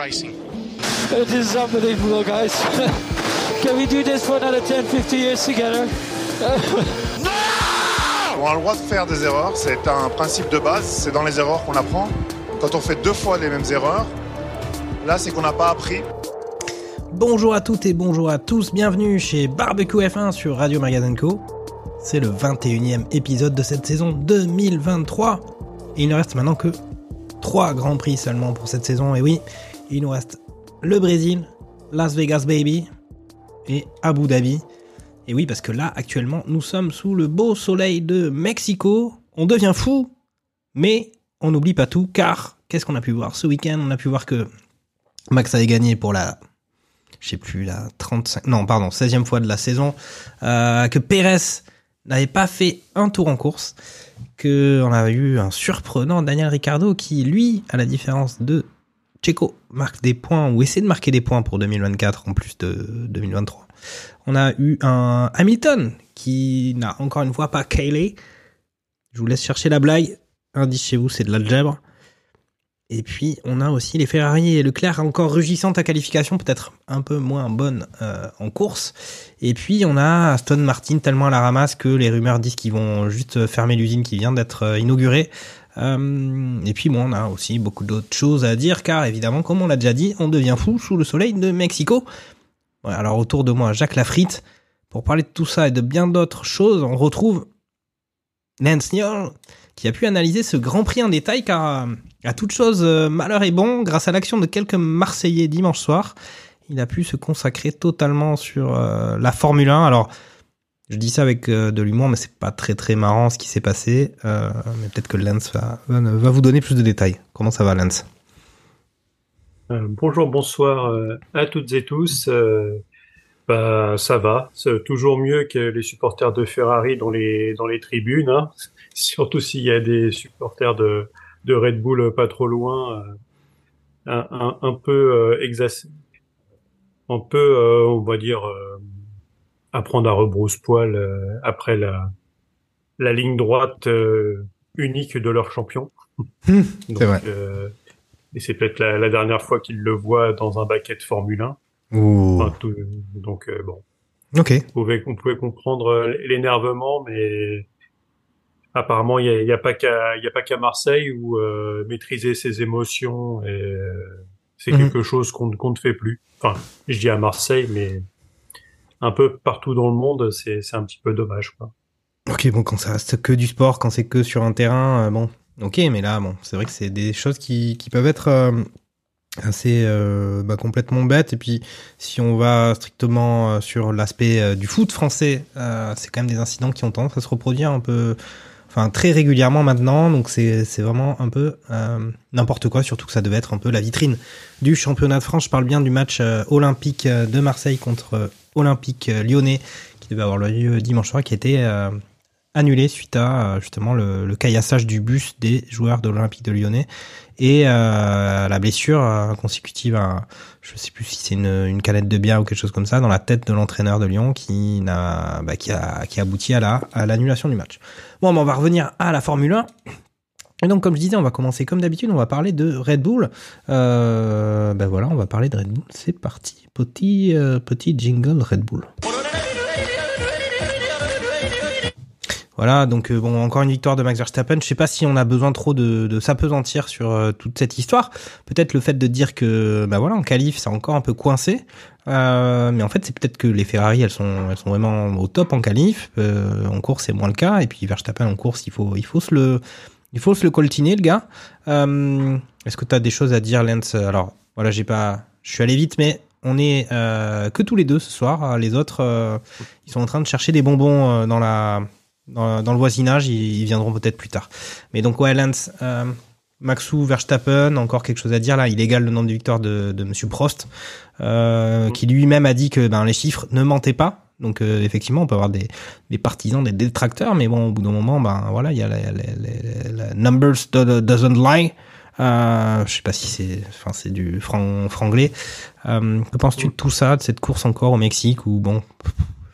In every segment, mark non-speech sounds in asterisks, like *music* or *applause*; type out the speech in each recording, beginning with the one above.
racing. This is unbelievable, guys. *laughs* Can we do this for another 10, 50 years together? *laughs* On a le droit de faire des erreurs, c'est un principe de base, c'est dans les erreurs qu'on apprend. Quand on fait deux fois les mêmes erreurs, là c'est qu'on n'a pas appris. Bonjour à toutes et bonjour à tous, bienvenue chez Barbecue F1 sur Radio Magazine Co. C'est le 21e épisode de cette saison 2023. Et il ne reste maintenant que 3 grands prix seulement pour cette saison. Et oui, il nous le Brésil, Las Vegas Baby et Abu Dhabi. Et oui, parce que là, actuellement, nous sommes sous le beau soleil de Mexico. On devient fou, mais on n'oublie pas tout, car qu'est-ce qu'on a pu voir ce week-end? On a pu voir que Max avait gagné pour la je sais plus, la 35, non, pardon, 16e fois de la saison, euh, que Pérez n'avait pas fait un tour en course, que on avait eu un surprenant Daniel Ricciardo qui, lui, à la différence de Checo, marque des points ou essaie de marquer des points pour 2024 en plus de 2023. On a eu un Hamilton qui n'a encore une fois pas Kayleigh. Je vous laisse chercher la blague. Indice chez vous, c'est de l'algèbre. Et puis, on a aussi les Ferrari et Leclerc encore rugissante à qualification, peut-être un peu moins bonne euh, en course. Et puis, on a Aston Martin tellement à la ramasse que les rumeurs disent qu'ils vont juste fermer l'usine qui vient d'être euh, inaugurée. Euh, et puis, bon, on a aussi beaucoup d'autres choses à dire, car évidemment, comme on l'a déjà dit, on devient fou sous le soleil de Mexico. Ouais, alors, autour de moi, Jacques Lafritte. Pour parler de tout ça et de bien d'autres choses, on retrouve Lance Niol, qui a pu analyser ce Grand Prix en détail, car euh, à toute chose, euh, malheur est bon. Grâce à l'action de quelques Marseillais dimanche soir, il a pu se consacrer totalement sur la Formule 1. Alors, je dis ça avec euh, de l'humour, mais c'est pas très très marrant ce qui s'est passé. Euh, mais peut-être que Lance va, vous donner plus de détails. Comment ça va, Lance? Euh, bonjour, bonsoir à toutes et tous. Euh, bah, ça va, c'est toujours mieux que les supporters de Ferrari dans les dans les tribunes, hein. *laughs* Surtout s'il y a des supporters de de Red Bull pas trop loin, un, peu un peu, on va dire, euh, à rebrousse-poil euh, après la la ligne droite euh, unique de leur champion. *laughs* Donc, vrai. euh, et c'est peut-être la, la dernière fois qu'ils le voient dans un baquet de Formule 1. Ouh. Enfin, tout- donc euh, bon, Ok. on pouvait, on pouvait comprendre l'énervement, mais apparemment il y a, il y a pas qu'à il y a pas qu'à Marseille où euh, maîtriser ses émotions et euh, c'est Mhm. quelque chose qu'on qu'on ne fait plus. Enfin, je dis à Marseille, mais un peu partout dans le monde, c'est un petit peu dommage quoi. Ok, bon, quand ça reste que du sport, quand c'est que sur un terrain, euh, bon, ok, mais là, bon, c'est vrai que c'est des choses qui, qui peuvent être euh, assez euh, bah, complètement bêtes. Et puis, si on va strictement sur l'aspect du foot français, c'est quand même des incidents qui ont tendance à se reproduire un peu, enfin très régulièrement maintenant. Donc, c'est vraiment un peu n'importe quoi, surtout que ça devait être un peu la vitrine du championnat de France. Je parle bien du match olympique de Marseille contre Olympique euh, lyonnais qui devait avoir lieu dimanche soir, qui était euh, annulé suite à euh, justement le, caillassage du bus des joueurs de l'Olympique de Lyonnais et la blessure consécutive à, je sais plus si c'est une, canette de bière ou quelque chose comme ça, dans la tête de l'entraîneur de Lyon qui bah, a, qui a abouti à la, à l'annulation du match. Bon, bah, on va revenir à la Formule 1. Et donc, comme je disais, on va commencer comme d'habitude, on va parler de Red Bull. Euh, ben voilà, on va parler de Red Bull. C'est parti. Petit, euh, petit jingle Red Bull. Voilà, donc euh, bon, encore une victoire de Max Verstappen. Je sais pas si on a besoin trop de, de s'apesantir sur euh, toute cette histoire. Peut-être le fait de dire que, bah voilà, en qualif, c'est encore un peu coincé. Mais en fait, c'est peut-être que les Ferrari, elles sont, elles sont vraiment au top en qualif. En course, c'est moins le cas. Et puis Verstappen en course, il faut, il faut se le, il faut se le coltiner, le gars. Euh, Est-ce que tu as des choses à dire, Lance? Alors, voilà, j'ai pas, je suis allé vite, mais on est euh, que tous les deux ce soir. Les autres, euh, ils sont en train de chercher des bonbons euh, dans la dans, dans le voisinage, ils, ils viendront peut-être plus tard. Mais donc ouais, Lance, euh, Maxou, Verstappen, encore quelque chose à dire là. Il égale le nombre de victoires de, de Monsieur Prost, euh, Mhm. qui lui-même a dit que ben, les chiffres ne mentaient pas. Donc euh, effectivement, on peut avoir des, partisans, des détracteurs, mais bon, au bout d'un moment, ben voilà, il y a la, numbers do- doesn't lie. Euh, je sais pas si c'est, enfin c'est du franc, franglais. Euh, que penses-tu de tout ça, de cette course encore au Mexique où bon,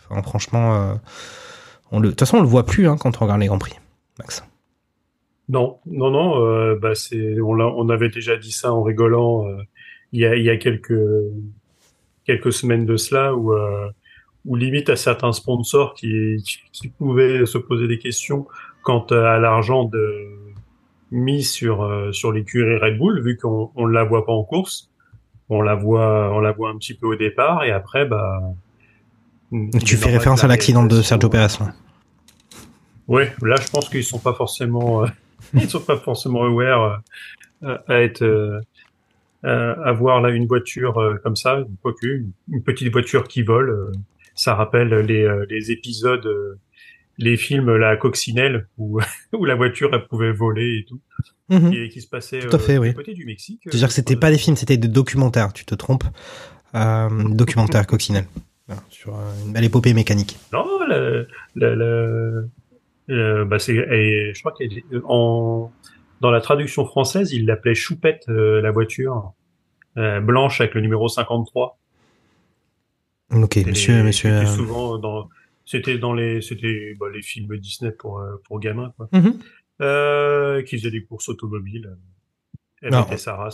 enfin, franchement, euh, de toute façon on le voit plus hein, quand on regarde les grands prix, Max. Non, non, non. bah c'est, on, avait déjà dit ça en rigolant il y a, il y a quelques quelques semaines de cela où euh, où limite à certains sponsors qui, qui qui pouvaient se poser des questions quant à l'argent de mis sur euh, sur l'écurie Red Bull vu qu'on on la voit pas en course, on la voit on la voit un petit peu au départ et après bah Tu fais référence à l'accident de Sergio Perez là. Ouais, là je pense qu'ils sont pas forcément euh, *laughs* ils sont pas forcément aware euh, à être euh, à avoir là une voiture euh, comme ça, une, une petite voiture qui vole, euh, ça rappelle les, euh, les épisodes, euh, les films la coccinelle où *laughs* où la voiture elle pouvait voler et tout, Mhm. et qui se passait Tout à fait, euh, oui. du côté du Mexique. C'est-à-dire que c'était pas des films, c'était des documentaires. Tu te trompes. Euh, documentaire coccinelle. Sur euh, une belle épopée mécanique. Non, la, la, la- euh, bah c'est, je crois qu'en dans la traduction française, il l'appelait Choupette euh, la voiture euh, blanche avec le numéro 53. Ok, monsieur, les- monsieur. C'était euh, souvent dans, c'était dans les, c'était bah, les films Disney pour euh, pour gamins quoi. Mhm. Euh, qui faisaient des courses automobiles. Non,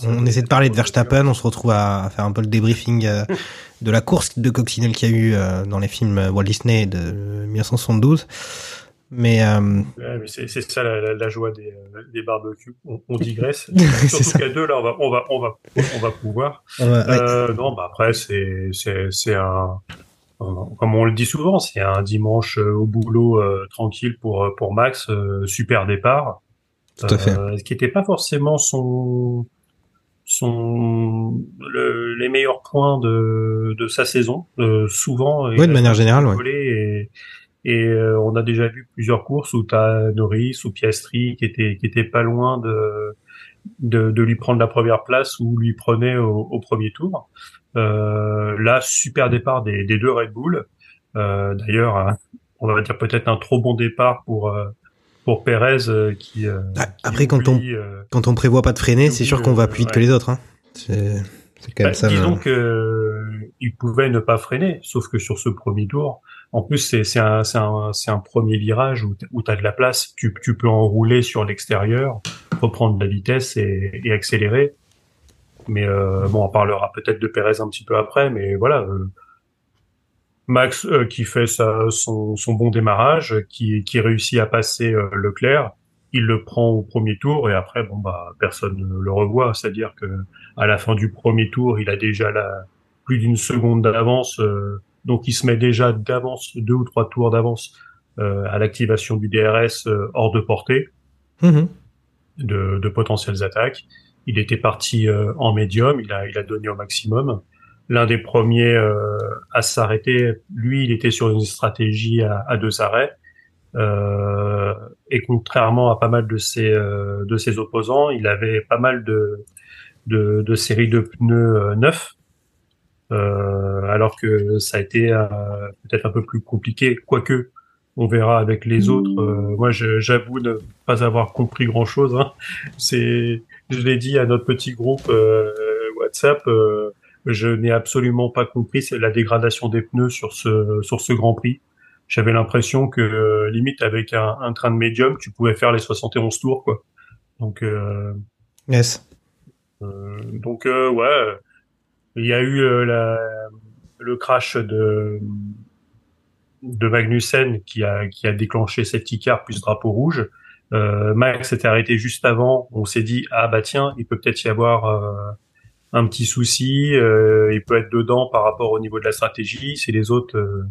On essaie de parler de. Verstappen, on se retrouve à, à faire un peu le débriefing euh, *laughs* de la course de coccinelle qu'il y a eu euh, dans les films Walt Disney de 1972. Mais euh, Ouais, mais c'est ça la, la, la joie des, euh, des barbecues. On, on *laughs* digresse. Surtout qu'à deux là, on va on va on va on va pouvoir. ouais. Euh, non, bah après c'est c'est c'est un comme on le dit souvent, c'est un dimanche euh, au boulot euh, tranquille pour euh, pour Max, euh, super départ. Tout à fait. Ce qui n'était pas forcément son son le- les meilleurs points de de sa saison. Euh, souvent, Ouais, de manière générale, ouais. et et euh, on a déjà vu plusieurs courses où t'as Norris ou Piastri qui était qui était pas loin de de, de lui prendre la première place ou lui prenait au, au premier tour. Euh, là, super départ des, des deux Red Bull. Euh, D'ailleurs, on va dire peut-être un trop bon départ pour euh, pour Perez euh, qui, euh, Ah, qui après, quand on- oublie, Quand on prévoit pas de freiner, c'est sûr qu'on va plus vite que les autres. Hein. C'est quand même bah, ça. disons le- que il pouvait ne pas freiner, sauf que sur ce premier tour, en plus c'est un un un premier virage où où t'as de la place, tu tu peux enrouler sur l'extérieur, reprendre de la vitesse et, et accélérer. Mais euh, bon, on parlera peut-être de Perez un petit peu après, mais voilà. euh, Max euh, qui fait sa, son, son bon démarrage, qui, qui réussit à passer euh, Leclerc, il le prend au premier tour et après bon bah personne ne le revoit, c'est-à-dire que à la fin du premier tour, il a déjà la, plus d'une seconde d'avance, euh, donc il se met déjà d'avance deux ou trois tours d'avance euh, à l'activation du DRS euh, hors de portée Mhm. de, de potentielles attaques. Il était parti euh, en médium, il a, il a donné au maximum. L'un des premiers euh, à s'arrêter, lui, il était sur une stratégie à, à deux arrêts. Euh, et contrairement à pas mal de ses, euh, de ses opposants, il avait pas mal de, de, de séries de pneus euh, neufs. Euh, alors que ça a été euh, peut-être un peu plus compliqué, quoique on verra avec les autres. Euh, moi, j'avoue ne pas avoir compris grand-chose. Hein. C'est, je l'ai dit à notre petit groupe euh, WhatsApp, euh, je n'ai absolument pas compris c'est la dégradation des pneus sur ce sur ce Grand Prix. J'avais l'impression que limite avec un, un train de médium, tu pouvais faire les 71 tours quoi. Donc euh, Yes. euh, donc euh, ouais, il y a eu euh, le crash de de Magnussen qui a qui a déclenché safety car plus drapeau rouge. Euh, Max s'était arrêté juste avant. On s'est dit ah bah tiens, il peut peut-être y avoir euh, un petit souci. euh, il peut être dedans par rapport au niveau de la stratégie. Si les autres euh,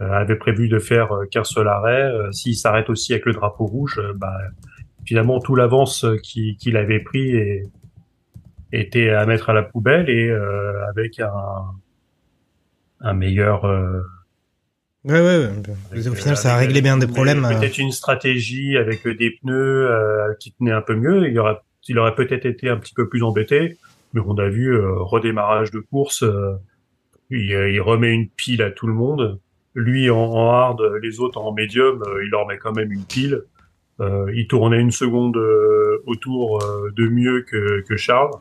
euh, avaient prévu de faire qu'un seul arrêt, s'il s'arrête aussi avec le drapeau rouge, bah finalement tout l'avance qu'il avait pris et, était à mettre à la poubelle et euh, avec un, un meilleur euh, Ouais, ouais, ouais. Au final, ça a réglé bien des problèmes. euh. Peut-être une stratégie avec des pneus euh, qui tenaient un peu mieux. Il, y aurait, il aurait peut-être été un petit peu plus embêté. Mais on a vu euh, redémarrage de course. euh, il, euh, il remet une pile à tout le monde. Lui en, en hard, les autres en médium, euh, il leur met quand même une pile. Euh, il tournait une seconde euh, autour euh, de mieux que, que Charles.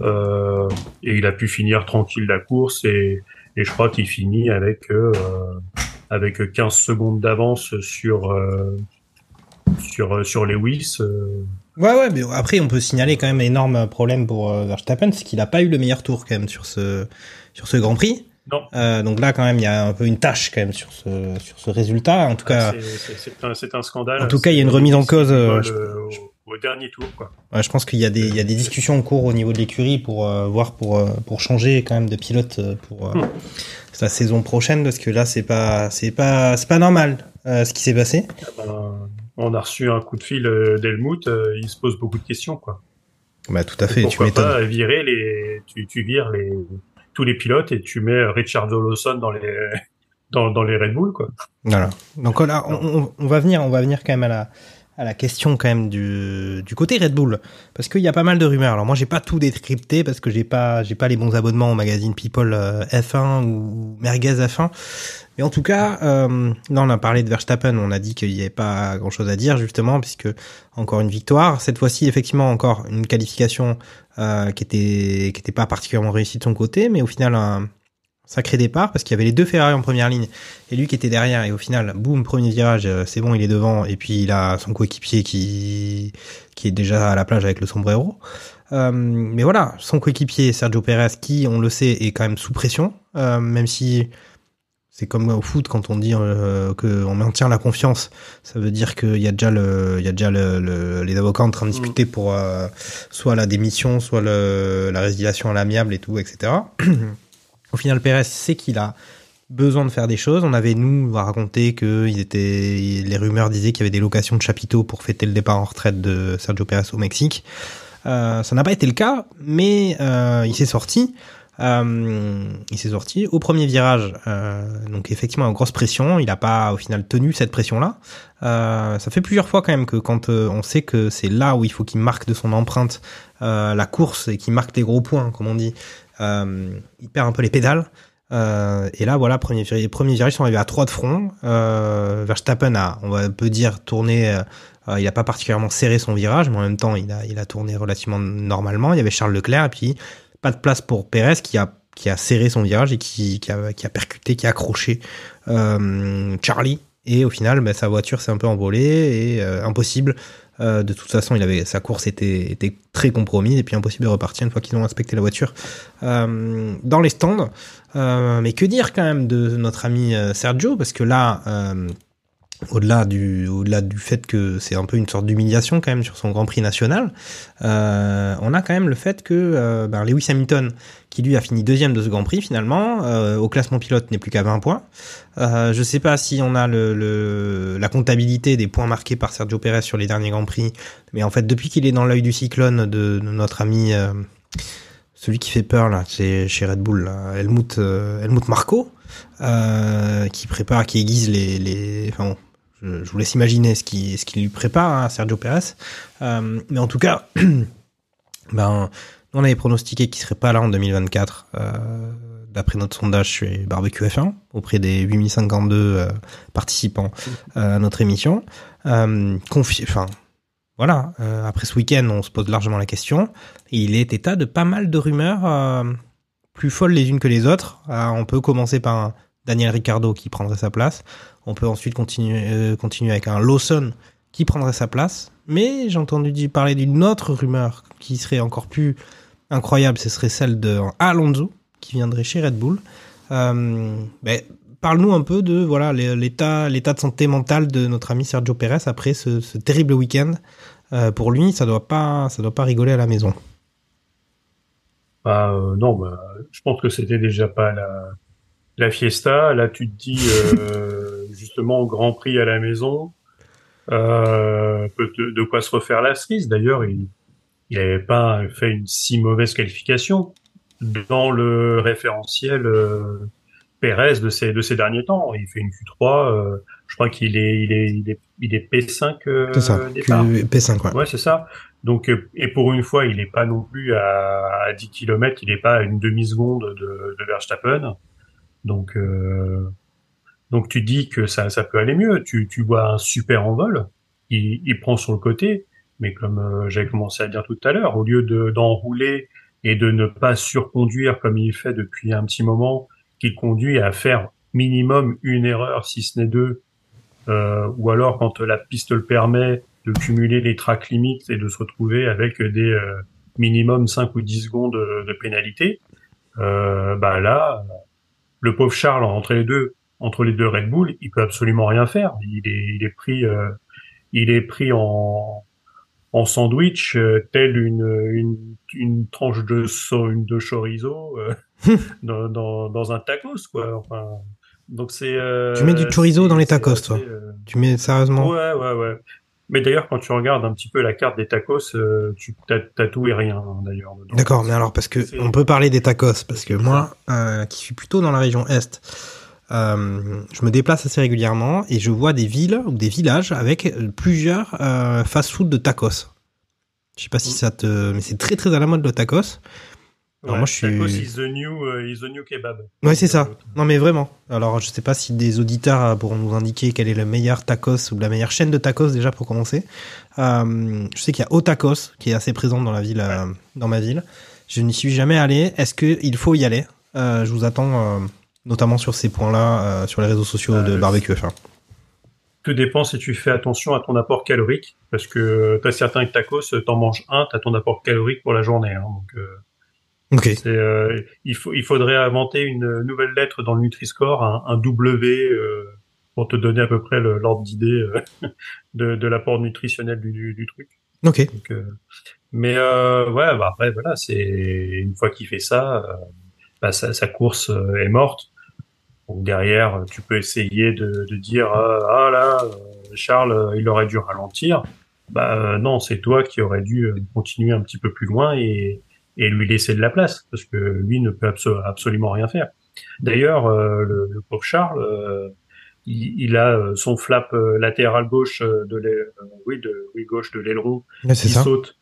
Euh, et il a pu finir tranquille la course et, et je crois qu'il finit avec euh, avec 15 secondes d'avance sur euh, sur sur Lewis. euh, Ouais, ouais, mais après, on peut signaler quand même un énorme problème pour euh, Verstappen, c'est qu'il a pas eu le meilleur tour quand même sur ce, sur ce Grand Prix. Non. Euh, donc là, quand même, il y a un peu une tâche quand même sur ce, sur ce résultat. En tout cas, c'est- un, scandale. en tout cas, il y a une remise en cause, euh, le- au dernier tour, quoi. ouais, je pense qu'il y a des, il y a des discussions en cours au niveau de l'écurie pour euh, voir pour, euh, pour changer quand même de pilote euh, pour euh, Hmm. la saison prochaine, parce que là, c'est pas, c'est pas, c'est pas normal euh, ce qui s'est passé. Ah ben, on a reçu un coup de fil d'Helmut. il se pose beaucoup de questions, quoi. Bah, tout à fait, tu Pourquoi m'étonnes. pas virer les, tu, tu vires les tous les pilotes et tu mets Richard Lawson dans les dans, dans les Red Bull, quoi. Voilà. Donc là, on, on- on va venir, on va venir quand même à la, à la question quand même du, côté Red Bull, parce qu'il y a pas mal de rumeurs. Alors moi, j'ai pas tout décrypté parce que j'ai pas, j'ai pas les bons abonnements au magazine People euh, F1 ou Merguez F1. Mais en tout cas, euh, là, on a parlé de Verstappen, on a dit qu'il n'y avait pas grand chose à dire justement, puisque encore une victoire. Cette fois-ci, effectivement, encore une qualification euh, qui était, qui était pas particulièrement réussie de son côté, mais au final sacré départ parce qu'il y avait les deux Ferrari en première ligne et lui qui était derrière et au final boum premier virage euh, c'est bon il est devant et puis il a son coéquipier qui qui est déjà à la plage avec le sombrero. Euh, mais voilà son coéquipier Sergio Perez qui on le sait est quand même sous pression euh, même si c'est comme au foot quand on dit euh, qu'on maintient la confiance ça veut dire qu'il y a déjà le il y a déjà le, le- les avocats en train de discuter pour euh, soit la démission soit le, la résiliation à l'amiable et tout etc *clears throat* au final, Pérez sait qu'il a besoin de faire des choses. On avait, nous, raconté que était, les rumeurs disaient qu'il y avait des locations de chapiteaux pour fêter le départ en retraite de Sergio Pérez au Mexique. Euh, ça n'a pas été le cas, mais euh, il s'est sorti. Euh, il s'est sorti au premier virage, euh, donc effectivement en grosse pression. Il n'a pas au final tenu cette pression-là. Euh, ça fait plusieurs fois quand même que quand on sait que c'est là où il faut qu'il marque de son empreinte la course et qu'il marque les gros points, comme on dit, il perd un peu les pédales. Euh, et là, voilà, premier, premier virage, ils sont arrivés à trois de front. Euh, Verstappen a, on va peut dire, tourné. euh, euh, il n'a pas particulièrement serré son virage, mais en même temps, il a, il a tourné relativement normalement. Il y avait Charles Leclerc, et puis pas de place pour Pérez qui a, qui a serré son virage et qui, qui, a, qui a percuté, qui a accroché euh, Charlie. Et au final, ben, sa voiture s'est un peu envolée et euh, impossible. Euh, de toute façon, il avait sa course était, était très compromise et puis impossible de repartir une fois qu'ils ont inspecté la voiture euh, dans les stands. Euh, mais que dire quand même de notre ami Sergio? Parce que là, au-delà du, au-delà du fait que c'est un peu une sorte d'humiliation quand même sur son Grand Prix national, on a quand même le fait que ben, Lewis Hamilton, qui lui a fini deuxième de ce Grand Prix finalement, euh, au classement pilote n'est plus qu'à 20 points. Euh, je sais pas si on a la comptabilité des points marqués par Sergio Perez sur les derniers Grands Prix, mais en fait depuis qu'il est dans l'œil du cyclone de, notre ami, euh, celui qui fait peur là, chez, chez Red Bull, là, Helmut, Helmut Marco, qui prépare, qui aiguise les, enfin bon, je, vous laisse imaginer ce qui, ce qui lui prépare à Sergio Perez. Euh, mais en tout cas, *clears throat* ben, on avait pronostiqué qu'il serait pas là en 2024, euh, d'après notre sondage chez Barbecue F1, auprès des 8052 euh, participants euh, à notre émission. Confi- enfin, voilà, après ce week-end, on se pose largement la question. Et il est état de pas mal de rumeurs plus folles les unes que les autres. On peut commencer par un Daniel Ricciardo qui prendrait sa place. On peut ensuite continuer, continuer avec un Lawson qui prendrait sa place. Mais j'ai entendu parler d'une autre rumeur qui serait encore plus incroyable. Ce serait celle de Alonso qui viendrait chez Red Bull. Euh, ben, Parle-nous un peu de voilà l'état l'état de santé mentale de notre ami Sergio Perez après ce, terrible week-end. Euh, pour lui, ça doit pas ça doit pas rigoler à la maison. Bah, euh, non, bah, je pense que c'était déjà pas la, la fiesta. Là, tu te dis *laughs* justement Grand Prix à la maison, euh, de, de quoi se refaire la cerise. D'ailleurs, il il avait pas fait une si mauvaise qualification dans le référentiel euh, Pérez de ces de ces derniers temps. Il fait une Q3. euh, je crois qu'il est il est il est il est P5 euh, C'est ça. départ. Q- P5, ouais. Ouais, c'est ça. Donc, euh, et pour une fois, il n'est pas non plus à, à 10 km, il n'est pas à une demi-seconde de, de Verstappen. Donc, euh, donc tu dis que ça, ça peut aller mieux. Tu, tu vois un super envol, il, il prend sur le côté, mais comme euh, j'avais commencé à dire tout à l'heure, au lieu de d'enrouler et de ne pas surconduire comme il fait depuis un petit moment, qu'il conduit à faire minimum une erreur, si ce n'est deux, euh, ou alors quand la piste le permet, de cumuler les tracks limites et de se retrouver avec des euh, minimum 5 ou 10 secondes de, de pénalité, euh, bah là, le pauvre Charles entre les deux, entre les deux Red Bull, il peut absolument rien faire. Il est, il est pris, euh, il est pris en en sandwich euh, tel une, une une tranche de so, une de chorizo euh, *laughs* dans, dans dans un tacos quoi. Enfin, donc c'est. euh, Tu mets du chorizo dans les tacos, toi euh, Tu mets sérieusement? Ouais, ouais, ouais. Mais d'ailleurs, quand tu regardes un petit peu la carte des tacos, euh, tu t'as, tout et rien, hein, d'ailleurs. D'accord, mais alors parce que on peut parler des tacos parce que moi, euh, qui suis plutôt dans la région est, euh, je me déplace assez régulièrement et je vois des villes ou des villages avec plusieurs euh, fast-food de tacos. Je sais pas si ça te, mais c'est très très à la mode le tacos. Alors Ouais, moi, je suis- Tacos is the new, euh, is the new kebab. Ouais, c'est ça. Non, mais vraiment. Alors, je sais pas si des auditeurs pourront nous indiquer quel est le meilleur tacos ou la meilleure chaîne de tacos déjà pour commencer. Euh, je sais qu'il y a Otacos qui est assez présente dans la ville, dans ma ville. Je n'y suis jamais allé. Est-ce que il faut y aller? Je vous attends, notamment sur ces points-là, euh, sur les réseaux sociaux Euh, de Barbecue F1. Tout dépend si tu fais attention à ton apport calorique, parce que t'as certains tacos, t'en manges un, t'as ton apport calorique pour la journée. Hein, donc, euh, euh, il, faut, il faudrait inventer une nouvelle lettre dans le Nutri-Score, un, un W, euh, pour te donner à peu près l'ordre d'idée euh, *laughs* de, de l'apport nutritionnel du, du, du truc. Ok. Donc, euh, mais euh, ouais, bah après voilà, c'est une fois qu'il fait ça, euh, bah, sa, sa course euh, est morte. Donc derrière, tu peux essayer de, de dire euh, ah là, euh, Charles, euh, il aurait dû ralentir. Bah euh, non, c'est toi qui aurais dû euh, continuer un petit peu plus loin et, et lui laisser de la place parce que lui ne peut abso- absolument rien faire. D'ailleurs, euh, le, le pauvre Charles, euh, il, il a euh, son flap euh, latéral gauche euh, de euh, oui de oui gauche de l'aileron Ouais, c'est qui ça. saute.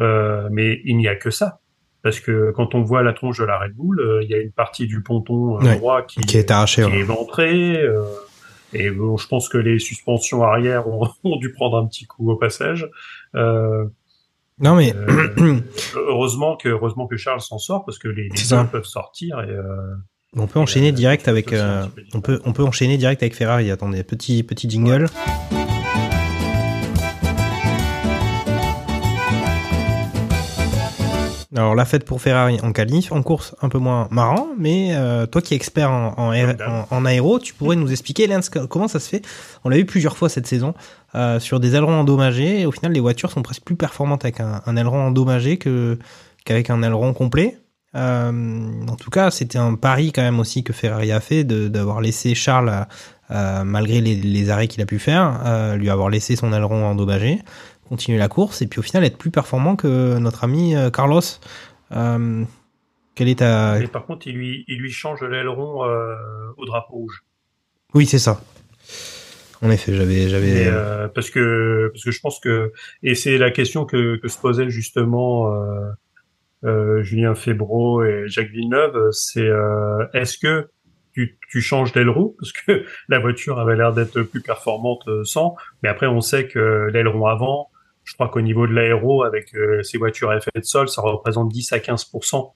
Euh, mais il n'y a que ça. Parce que quand on voit la tronche de la Red Bull, euh, il y a une partie du ponton euh, Ouais. droit qui, Qui est arraché. qui ouais. est éventré. euh, et bon, je pense que les suspensions arrière ont, *laughs* ont dû prendre un petit coup au passage. Non, mais *coughs* heureusement que heureusement que Charles s'en sort parce que les, les deux peuvent sortir. Et, on peut enchaîner direct avec. on peut on peut enchaîner direct avec Ferrari. Attendez, petit petit jingle. Alors la fête pour Ferrari en qualif, en course un peu moins marrant, mais euh, toi qui es expert en, en, aé- en- en aéro, tu pourrais nous expliquer Lance, co- comment ça se fait? On l'a eu plusieurs fois cette saison euh, sur des ailerons endommagés, et au final les voitures sont presque plus performantes avec un, un aileron endommagé que qu'avec un aileron complet. Euh, en tout cas, c'était un pari quand même aussi que Ferrari a fait de- d'avoir laissé Charles, malgré les, les arrêts qu'il a pu faire, lui avoir laissé son aileron endommagé, continuer la course et puis au final être plus performant que notre ami euh, Carlos. Euh, quelle est ta... Mais par contre, il lui il lui change l'aileron euh, au drapeau rouge. Oui, c'est ça. En effet, j'avais, j'avais. euh, parce que parce que je pense que et c'est la question que, que se posait justement Julien Febro et Jacques Villeneuve, c'est est-ce que tu, tu changes d'aileron? *laughs* Parce que la voiture avait l'air d'être plus performante sans, mais après on sait que l'aileron avant, je crois qu'au niveau de l'aéro avec euh, ces voitures à effet de sol, ça représente 10 à 15%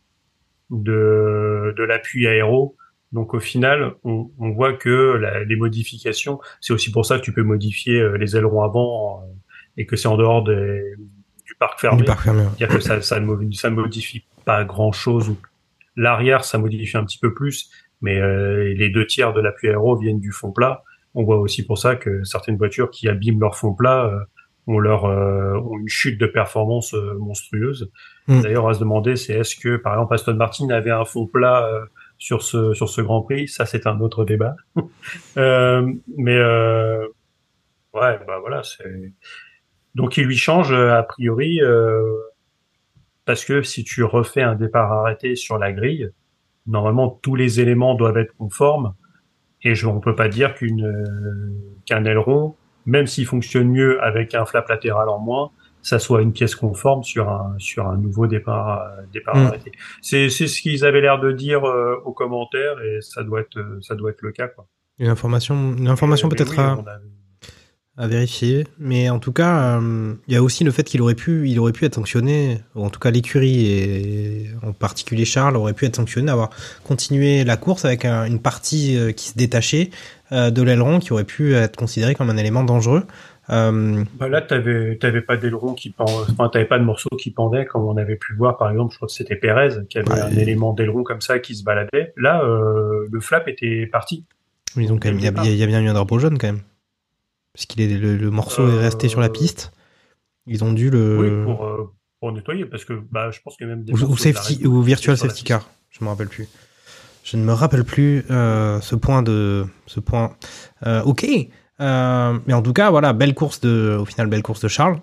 de de l'appui aéro. Donc au final, on, on voit que la- les modifications, c'est aussi pour ça que tu peux modifier euh, les ailerons avant euh, et que c'est en dehors des, du parc fermé. Du parc fermé. C'est-à-dire que ça, ça, ne mo- ça ne modifie pas grand-chose. L'arrière, ça modifie un petit peu plus, mais euh, les deux tiers de l'appui aéro viennent du fond plat. On voit aussi pour ça que certaines voitures qui abîment leur fond plat euh, ont, leur, euh, ont une chute de performance euh, monstrueuse. Mm. D'ailleurs, à se demander, c'est est-ce que, par exemple, Aston Martin avait un fond plat euh, sur ce sur ce Grand Prix? Ça, c'est un autre débat. *laughs* euh, mais euh, ouais, bah voilà, c'est donc il lui change a priori euh, parce que si tu refais un départ arrêté sur la grille, normalement tous les éléments doivent être conformes et je, on peut pas dire qu'une euh, qu'un aileron, même s'il fonctionne mieux avec un flap latéral en moins, ça soit une pièce conforme sur un sur un nouveau départ euh, départ Mm. arrêté. C'est c'est ce qu'ils avaient l'air de dire euh, aux commentaires et ça doit être euh, ça doit être le cas quoi. Une information, une information Mais peut-être oui, à, à vérifier, mais en tout cas, euh, il y a aussi le fait qu'il aurait pu, il aurait pu être sanctionné, ou en tout cas l'écurie et en particulier Charles aurait pu être sanctionné d'avoir continué la course avec un- une partie euh, qui se détachait euh, de l'aileron, qui aurait pu être considéré comme un élément dangereux. Bah là, t'avais, t'avais pas d'aileron qui pend, enfin, t'avais pas de morceau qui pendait, comme on avait pu voir, par exemple, je crois que c'était Pérez, qui avait Ouais. un élément d'aileron comme ça qui se baladait. Là, le flap était parti. quand même, il y, a- il y a- il y a bien eu un drapeau jaune quand même, puisqu'il est le, le morceau est resté sur la Euh, piste. Ils ont dû le Oui, pour, euh, pour nettoyer, parce que, bah, je pense qu'il a même des ou, de virtual safety car. Je me rappelle plus. Je ne me rappelle plus euh, ce point de ce point. Euh, ok, Euh, mais en tout cas voilà belle course de au final belle course de Charles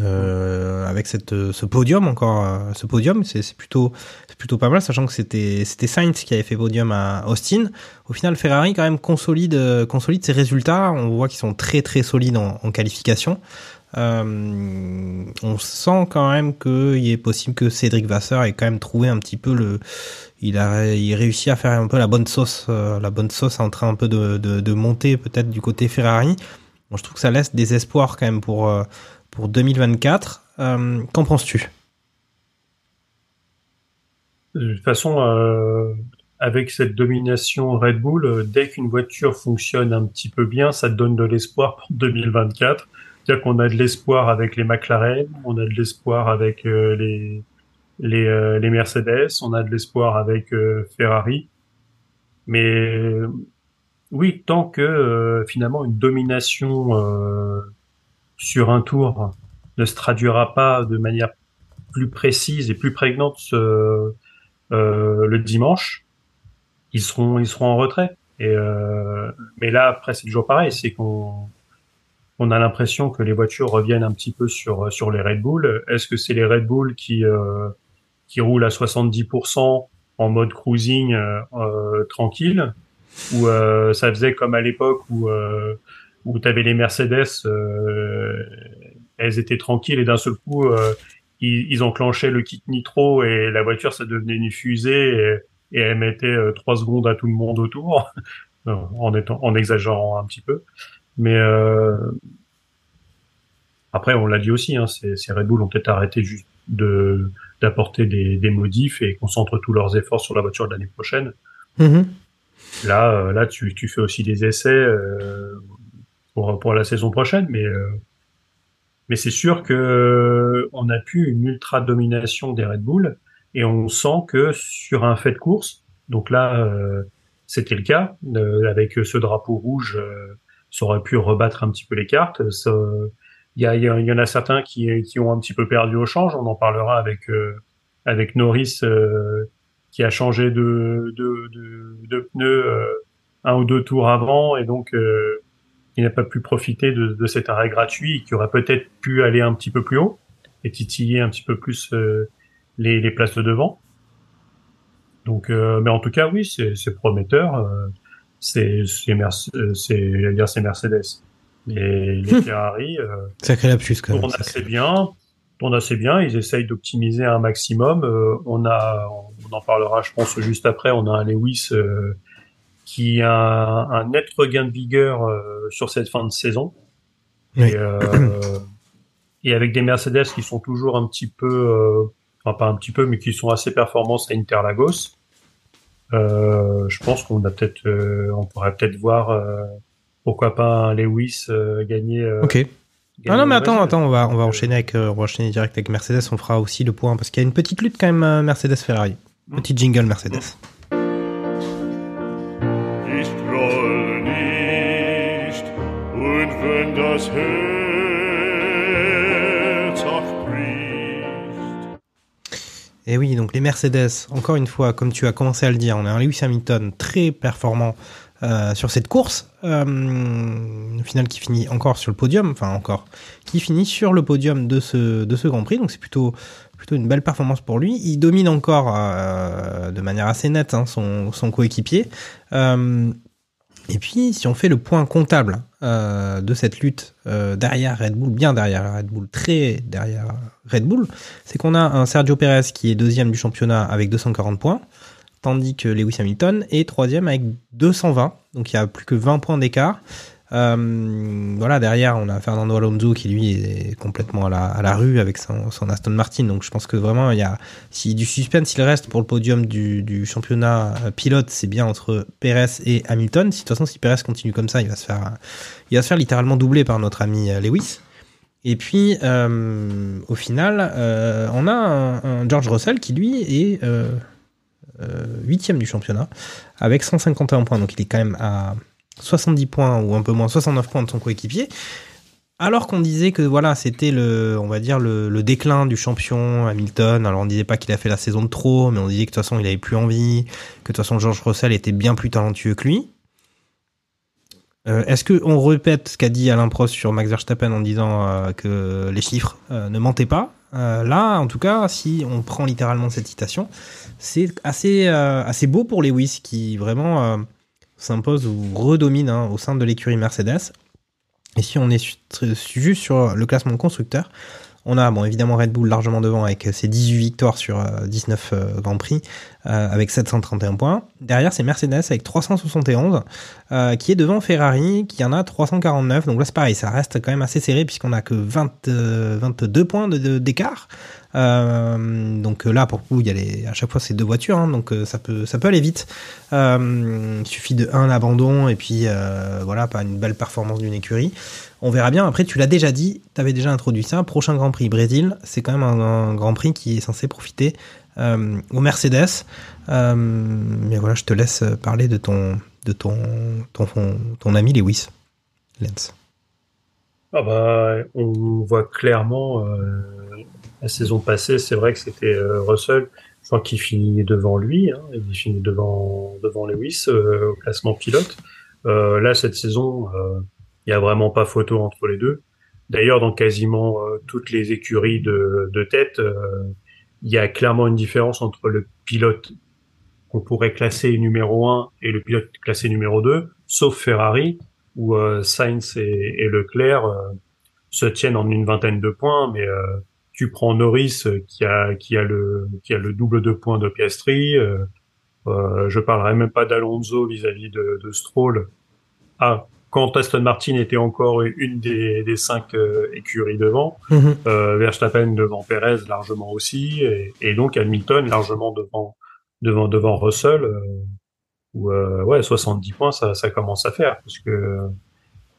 Euh, avec cette ce podium encore euh, ce podium c'est plutôt c'est plutôt pas mal sachant que c'était c'était Sainz qui avait fait podium à Austin au final Ferrari quand même consolide euh, consolide ses résultats on voit qu'ils sont très très solides en, en qualification euh, on sent quand même qu'il est possible que Cédric Vasseur ait quand même trouvé un petit peu le. Il a, il réussit à faire un peu la bonne sauce. euh, la bonne sauce en train un peu de, de, de monter peut-être du côté Ferrari. Bon, je trouve que ça laisse des espoirs quand même pour, pour 2024. Euh, Qu'en penses-tu? De toute façon, euh, avec cette domination Red Bull, euh, dès qu'une voiture fonctionne un petit peu bien, ça donne de l'espoir pour 2024. C'est-à-dire qu'on a de l'espoir avec les McLaren, on a de l'espoir avec les les, Mercedes, on a de l'espoir avec Ferrari. Mais oui, tant que finalement une domination sur un tour ne se traduira pas de manière plus précise et plus prégnante euh, le dimanche, ils seront ils seront en retrait. Et euh, mais là après c'est toujours pareil, c'est qu'on on a l'impression que les voitures reviennent un petit peu sur sur les Red Bull. Est-ce que c'est les Red Bull qui euh, qui roulent à 70% en mode cruising euh, euh, tranquille? Ou ça faisait comme à l'époque où où t'avais les Mercedes, euh, elles étaient tranquilles et d'un seul coup euh, ils, ils enclenchaient le kit nitro et la voiture ça devenait une fusée et, et elle mettait euh, trois secondes à tout le monde autour. *laughs* En étant en exagérant un petit peu. Mais euh, après on l'a dit aussi hein, ces, ces Red Bull ont peut-être arrêté juste de d'apporter des, des modifs et concentrent tous leurs efforts sur la voiture de l'année prochaine. Mhm. là euh, là tu, tu fais aussi des essais euh, pour pour la saison prochaine mais euh, mais c'est sûr que euh, on a pu une ultra domination des Red Bull et on sent que sur un fait de course, donc là euh, c'était le cas avec ce drapeau rouge, ça aurait pu rebattre un petit peu les cartes. Il y, a, y, a- y en a certains qui, qui ont un petit peu perdu au change. On en parlera avec avec Norris qui a changé de de, de, de pneus euh, un ou deux tours avant et donc euh, il n'a pas pu profiter de, de cet arrêt gratuit et qui aurait peut-être pu aller un petit peu plus haut et titiller un petit peu plus euh, les, les places de devant. Donc, euh, mais en tout cas, oui, c'est prometteur. euh, c'est c'est euh, Mercedes. Les, les Ferrari euh, Sacré lapsus quand tournent assez bien, tournent assez bien. Ils essayent d'optimiser un maximum. Euh, on a, on en parlera, je pense, juste après. On a un Lewis euh, qui a un, net regain de vigueur euh, sur cette fin de saison. Oui. Et, euh, et avec des Mercedes qui sont toujours un petit peu, euh, enfin pas un petit peu, mais qui sont assez performants à Interlagos. Je pense qu'on a peut-être, on pourrait peut-être voir, pourquoi pas un Lewis gagner. Ok. Ah non mais attends attends on va on va enchaîner avec on va enchaîner direct avec Mercedes on fera aussi le point parce qu'il y a une petite lutte quand même euh, Mercedes Ferrari Mm. petit jingle Mercedes Et oui, donc les Mercedes, encore une fois, comme tu as commencé à le dire, on a un Lewis Hamilton très performant euh, sur cette course. Euh, au qui finit encore sur le podium, enfin encore, qui finit sur le podium de ce Grand Prix. Donc c'est plutôt une belle performance pour lui. Il domine encore euh, de manière assez nette hein, son son coéquipier. Euh, et puis, si on fait le point comptable euh, de cette lutte euh, derrière Red Bull, bien derrière Red Bull, très derrière Red Bull, c'est qu'on a un Sergio Perez qui est deuxième du championnat avec 240 points, tandis que Lewis Hamilton est troisième avec 220. Donc il y a plus que 20 points d'écart. Euh, voilà, derrière, on a Fernando Alonso qui lui est complètement à la, rue avec son, Aston Martin. Donc je pense que vraiment, il y a si du suspense il reste pour le podium du, championnat euh, pilote, c'est bien entre Perez et Hamilton. Si de toute façon, si Perez continue comme ça, il va se faire, il va se faire littéralement doubler par notre ami euh, Lewis. Et puis, au final, on a un, un George Russell qui lui est huitième du championnat avec 151 points. Donc il est quand même à 70 points ou un peu moins 69 points de son coéquipier. Alors qu'on disait que voilà, c'était le, on va dire le, déclin du champion Hamilton. Alors on disait pas qu'il a fait la saison de trop, mais on disait que de toute façon il avait plus envie, que de toute façon George Russell était bien plus talentueux que lui. Euh, Est-ce que on répète ce qu'a dit Alain Prost sur Max Verstappen en disant euh, que les chiffres euh, ne mentaient pas? Là, en tout cas, si on prend littéralement cette citation, c'est assez assez beau pour Lewis qui vraiment s'impose ou redomine hein, au sein de l'écurie Mercedes. Et si on est juste sur le classement constructeur, on a bon évidemment Red Bull largement devant avec ses 18 victoires sur euh, 19 euh, Grands Prix euh, avec 731 points. Derrière c'est Mercedes avec 371 euh, qui est devant Ferrari qui en a 349. Donc là c'est pareil, ça reste quand même assez serré puisqu'on a que 20, euh, 22 points d'écart. Euh, donc là pour le il y a les, à chaque fois c'est deux voitures hein, donc euh, ça peut ça peut aller vite. Euh, il suffit de un abandon et puis euh, voilà pas une belle performance d'une écurie. On verra bien. Après, tu l'as déjà dit, tu avais déjà introduit ça. Prochain Grand Prix Brésil, c'est quand même un, Grand Prix qui est censé profiter euh, aux Mercedes. Euh, mais voilà, je te laisse parler de ton, de ton, ton, ton, ami Lewis, Lens. Ah bah, on voit clairement euh, la saison passée, c'est vrai que c'était euh, Russell, je crois qu'il finit devant lui, hein, il finit devant devant Lewis euh, au classement pilote. Euh, là cette saison, il y a vraiment pas photo entre les deux. D'ailleurs, dans quasiment toutes les écuries de, de tête, il y a clairement une différence entre le pilote qu'on pourrait classer numéro 1 et le pilote classé numéro 2, sauf Ferrari, où euh, Sainz et, et Leclerc euh, se tiennent en une vingtaine de points, mais euh, tu prends Norris euh, qui a qui a le qui a le double de points de Piastri. Euh, euh, je parlerai même pas d'Alonso vis-à-vis de, de Stroll. Ah, quand Aston Martin était encore une des, des cinq euh, écuries devant, Mhm. euh, Verstappen devant Perez largement aussi, et, et donc Hamilton largement devant devant devant Russell. euh, où euh, ouais 70 points ça, ça commence à faire parce que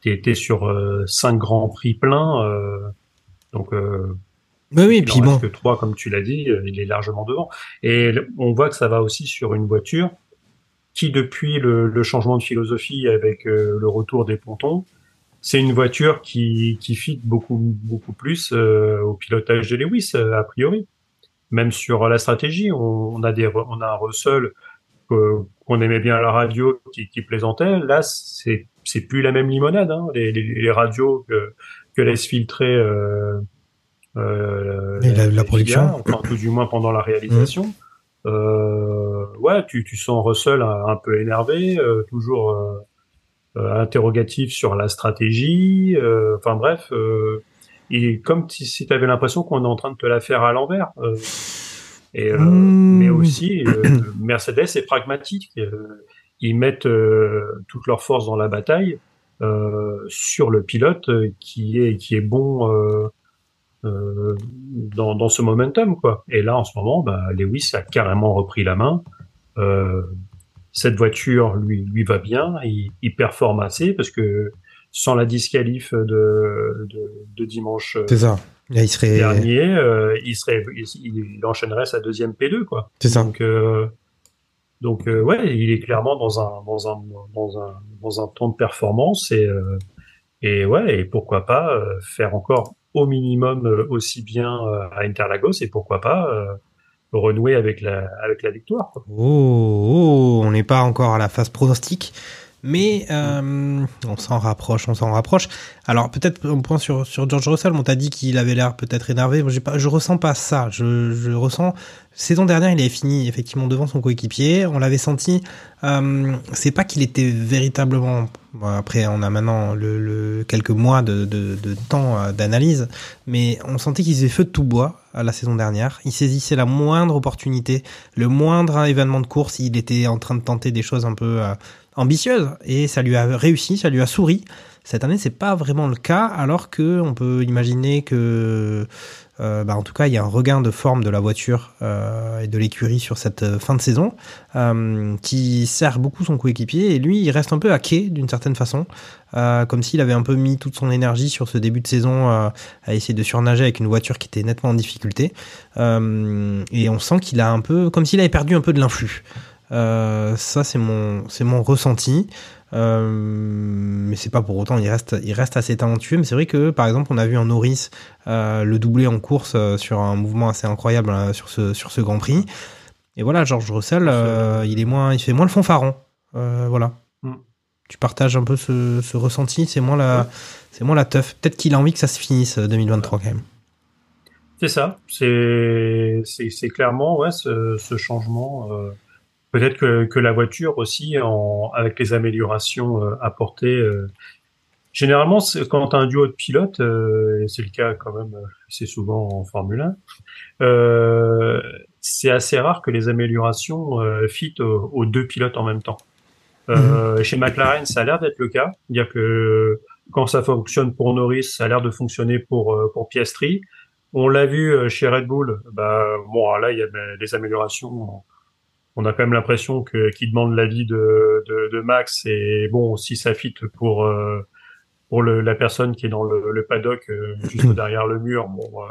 tu étais sur 5 grands prix pleins euh, donc euh, Oui, oui, il puis en bon. que 3 comme tu l'as dit euh, il est largement devant et on voit que ça va aussi sur une voiture qui depuis le, le changement de philosophie avec euh, le retour des pontons c'est une voiture qui qui fit beaucoup beaucoup plus euh, au pilotage de Lewis euh, a priori même sur la stratégie on, on a des on a un Russell qu'on aimait bien à la radio qui, qui plaisantait. Là, c'est c'est plus la même limonade. Hein. Les, les, les radios que, que laisse filtrer euh, Et la- production. enfin tout du moins pendant la réalisation. Euh, ouais, tu, tu sens Russell un, un peu énervé, euh, toujours euh, euh, interrogatif sur la stratégie. euh, Enfin bref, euh, et comme si, si tu avais l'impression qu'on est en train de te la faire à l'envers. euh, et, euh, Mmh. Mais aussi, *coughs* Mercedes est pragmatique. euh, ils mettent euh, toute leur force dans la bataille euh, sur le pilote qui est qui est bon euh, dans, dans ce momentum quoi. Et là en ce moment, bah, Lewis a carrément repris la main. Euh, cette voiture lui lui va bien, il, il performe assez parce que sans la disqualif de de, de dimanche euh, ça. Là, il serait. dernier, euh, il serait il, il enchaînerait sa deuxième P2 quoi. C'est ça. Donc, euh, donc euh, ouais, il est clairement dans un dans un dans un dans un temps de performance et euh, et ouais et pourquoi pas faire encore au minimum euh, aussi bien euh, à Interlagos et pourquoi pas euh, renouer avec la avec la victoire. Oh, oh, on n'est pas encore à la phase pronostic, Mais euh, on s'en rapproche, on s'en rapproche. Alors peut-être un point sur, sur George Russell, on t'a dit qu'il avait l'air peut-être énervé. Moi, pas, je ressens pas ça. Je, je ressens. Saison dernière, il avait fini effectivement devant son coéquipier. On l'avait senti. Euh, c'est pas qu'il était véritablement. bon, après, on a maintenant le, le quelques mois de, de, de temps euh, d'analyse, mais on sentait qu'il faisait feu de tout bois à la saison dernière. Il saisissait la moindre opportunité, le moindre événement de course, il était en train de tenter des choses un peu euh, ambitieuses et ça lui a réussi, ça lui a souri. Cette année, c'est pas vraiment le cas, alors que on peut imaginer que, euh, bah, en tout cas, il y a un regain de forme de la voiture euh, et de l'écurie sur cette euh, fin de saison qui sert beaucoup son coéquipier et lui, il reste un peu à quai d'une certaine façon, comme s'il avait un peu mis toute son énergie sur ce début de saison à essayer de surnager avec une voiture qui était nettement en difficulté. Et on sent qu'il a un peu, comme s'il avait perdu un peu de l'influx. Euh, ça, c'est mon, c'est mon ressenti. Euh, mais c'est pas pour autant, il reste, il reste assez talentueux. Mais c'est vrai que, par exemple, on a vu en Norris euh, le doubler en course euh, sur un mouvement assez incroyable sur ce, sur ce Grand Prix. Et voilà, George Russell, il est moins, il fait moins le fanfaron. Voilà. Mm. Tu partages un peu ce, ce ressenti. C'est moins la, c'est moins la teuf. Peut-être qu'il a envie que ça se finisse euh, 2023 quand même. C'est ça. C'est c'est c'est clairement ouais ce, ce changement. Peut-être que, que la voiture aussi, en, avec les améliorations euh, apportées. euh, généralement, quand tu as un duo de pilotes, euh, et c'est le cas quand même, c'est souvent en Formule 1, euh, c'est assez rare que les améliorations euh, fit aux, aux deux pilotes en même temps. Euh, Chez McLaren, ça a l'air d'être le cas. C'est-à-dire que quand ça fonctionne pour Norris, ça a l'air de fonctionner pour, pour Piastri. On l'a vu chez Red Bull. Bah, bon, là, il y a des améliorations. On a quand même l'impression que qu'ils demandent l'avis de, de, de Max. Et bon, si ça fit pour euh, pour le, la personne qui est dans le, le paddock euh, *clears throat* juste derrière le mur, bon, euh,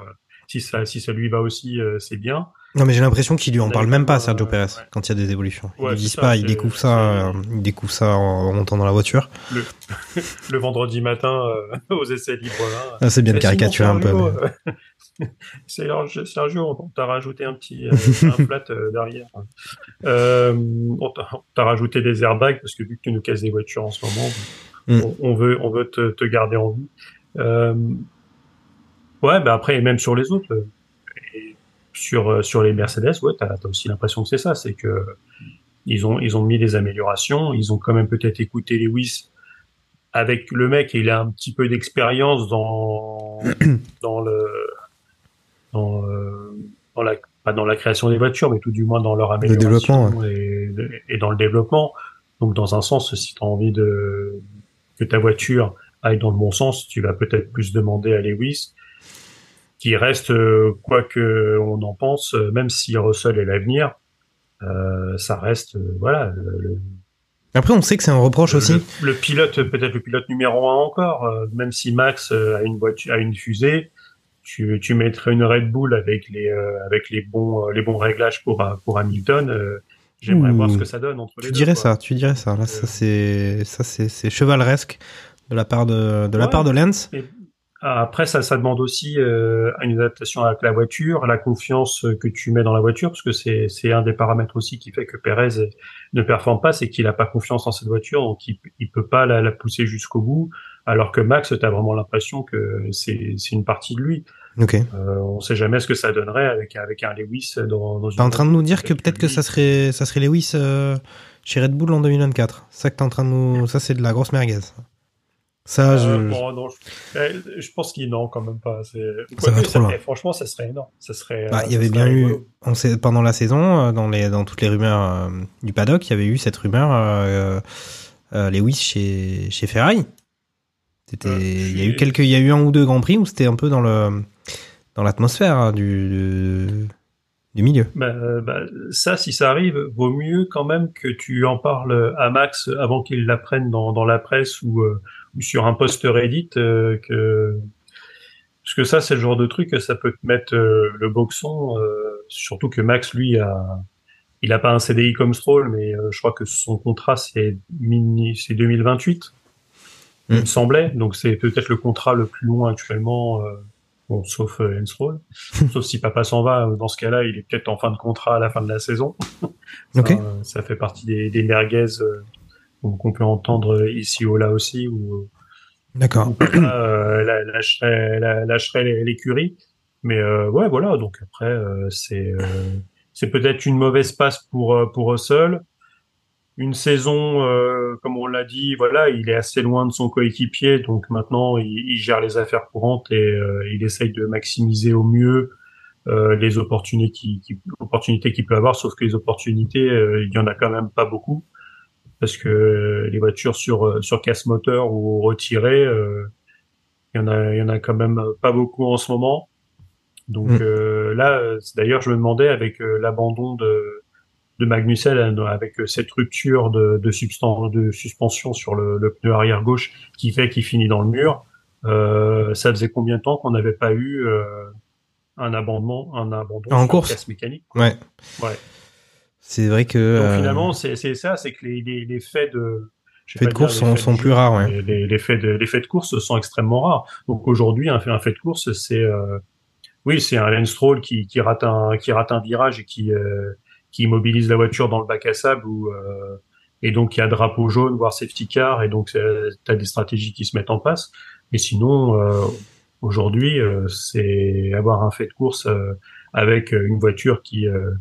si ça si ça lui va aussi, euh, c'est bien. Non, mais j'ai l'impression qu'il lui en parle même pas, Sergio euh, Perez, ouais. quand il y a des évolutions. Ouais, lui c'est disent pas, il découvre ça, euh, il découvre ça en remontant dans la voiture. Le *laughs* le vendredi matin euh, *laughs* aux essais libres là. Ah, c'est bien de caricaturer un peu. Mais- *laughs* Sergio, on t'a rajouté un petit euh, un flat euh, derrière. Euh, on t'a rajouté des airbags parce que vu que tu nous casses des voitures en ce moment, Mm. on, on veut on veut te, te garder en vie. Euh, ouais, bah après et même sur les autres, euh, et sur sur les Mercedes, ouais, t'as as aussi l'impression que c'est ça, c'est que ils ont ils ont mis des améliorations, ils ont quand même peut-être écouté Lewis avec le mec, il a un petit peu d'expérience dans *clears throat* dans le dans, euh, dans la pas dans la création des voitures, mais tout du moins dans leur amélioration développement, et, et dans le développement. Donc dans un sens, si tu as envie de que ta voiture aille dans le bon sens, tu vas peut-être plus demander à Lewis, qui reste euh, quoi que on en pense, euh, même si Russell est l'avenir, euh, ça reste voilà le, Après, on sait que c'est un reproche le, aussi. le- pilote, peut-être le pilote numéro un encore, euh, même si Max a une voiture, a une fusée, tu, tu mettrais une Red Bull avec les euh, avec les bons euh, les bons réglages pour euh, pour Hamilton. euh, J'aimerais voir ce que ça donne entre les Tu deux. dirais quoi. ça, tu dirais ça. Là, ça c'est, ça c'est, c'est chevaleresque de la part de, de la part de Lens. Après, ça, ça demande aussi euh, une adaptation avec la voiture, la confiance que tu mets dans la voiture, parce que c'est c'est un des paramètres aussi qui fait que Perez ne performe pas, c'est qu'il n'a pas confiance en cette voiture, donc il, il peut pas la, la pousser jusqu'au bout. Alors que Max, tu as vraiment l'impression que c'est une partie de lui. Ok. Euh, on sait jamais ce que ça donnerait avec avec un Lewis dans, dans une. T'es en train de nous dire que peut-être que ça serait, ça serait Lewis euh, chez Red Bull en 2024. Ça que t'es en train de nous, ça c'est de la grosse merguez. Ça, je, Euh, bon, non, je, eh, je pense qu'il non quand même pas. Ça va trop loin. franchement, ça serait énorme. Ça serait. Bah, il y avait bien eu, rigolo. on sait, pendant la saison, euh, dans les, dans toutes les rumeurs du paddock, il y avait eu cette rumeur Lewis chez, chez Ferrari. C'était, Euh, il y a eu quelques, il y a eu un ou deux grands prix où c'était un peu dans le, dans l'atmosphère hein, du, du, du milieu. Bah, euh, bah, ça, si ça arrive, vaut mieux quand même que tu en parles à Max avant qu'il l'apprenne dans, dans la presse ou, euh, ou sur un post Reddit euh, que parce que ça, c'est le genre de truc que ça peut te mettre le boxon. surtout que Max, lui, a il a pas un CDI comme Stroll, mais je crois que son contrat c'est mini, c'est 2028, il Mm. me semblait. Donc c'est peut-être le contrat le plus long actuellement. euh, Bon, sauf euh, Lance Stroll. *laughs* sauf si papa s'en va, dans ce cas-là, il est peut-être en fin de contrat à la fin de la saison. *laughs* Ça, Ok. euh, ça fait partie des, des merguez euh, qu'on peut entendre ici ou là aussi, ou D'accord. Papa, euh, lâcherait, lâcherait l'é- l'écurie. Mais euh, ouais, voilà. Donc après, euh, c'est euh, c'est peut-être une mauvaise passe pour euh, pour Russell. Une saison, euh, comme on l'a dit, voilà, il est assez loin de son coéquipier, donc maintenant il, il gère les affaires courantes et euh, il essaye de maximiser au mieux euh, les opportunités qu'il qui, opportunités qu'il peut avoir. Sauf que les opportunités, euh, il y en a quand même pas beaucoup parce que les voitures sur euh, sur casse moteur ou retirées, euh, il y en a il y en a quand même pas beaucoup en ce moment. Donc Mm. euh, là, d'ailleurs, je me demandais avec l'abandon de de Magnussen euh, avec euh, cette rupture de de, substan- de suspension sur le, le pneu arrière gauche qui fait qu'il finit dans le mur. Euh, ça faisait combien de temps qu'on n'avait pas eu euh, un abandon un abandon En course. mécanique Ouais. Ouais. C'est vrai que. Donc finalement, c'est ça, c'est que les, les, les faits de je Faits de course sont- faits de sont jeu, plus rares, ouais. Les, les faits de les faits de course sont extrêmement rares. Donc aujourd'hui, un fait un fait de course, c'est euh, oui, c'est un Lance Stroll qui, qui rate un qui rate un virage et qui qui immobilise la voiture dans le bac à sable ou euh, et donc il y a drapeau jaune voire safety car et donc tu as des stratégies qui se mettent en place. Mais sinon euh, aujourd'hui, euh, c'est avoir un fait de course euh, avec une voiture qui euh,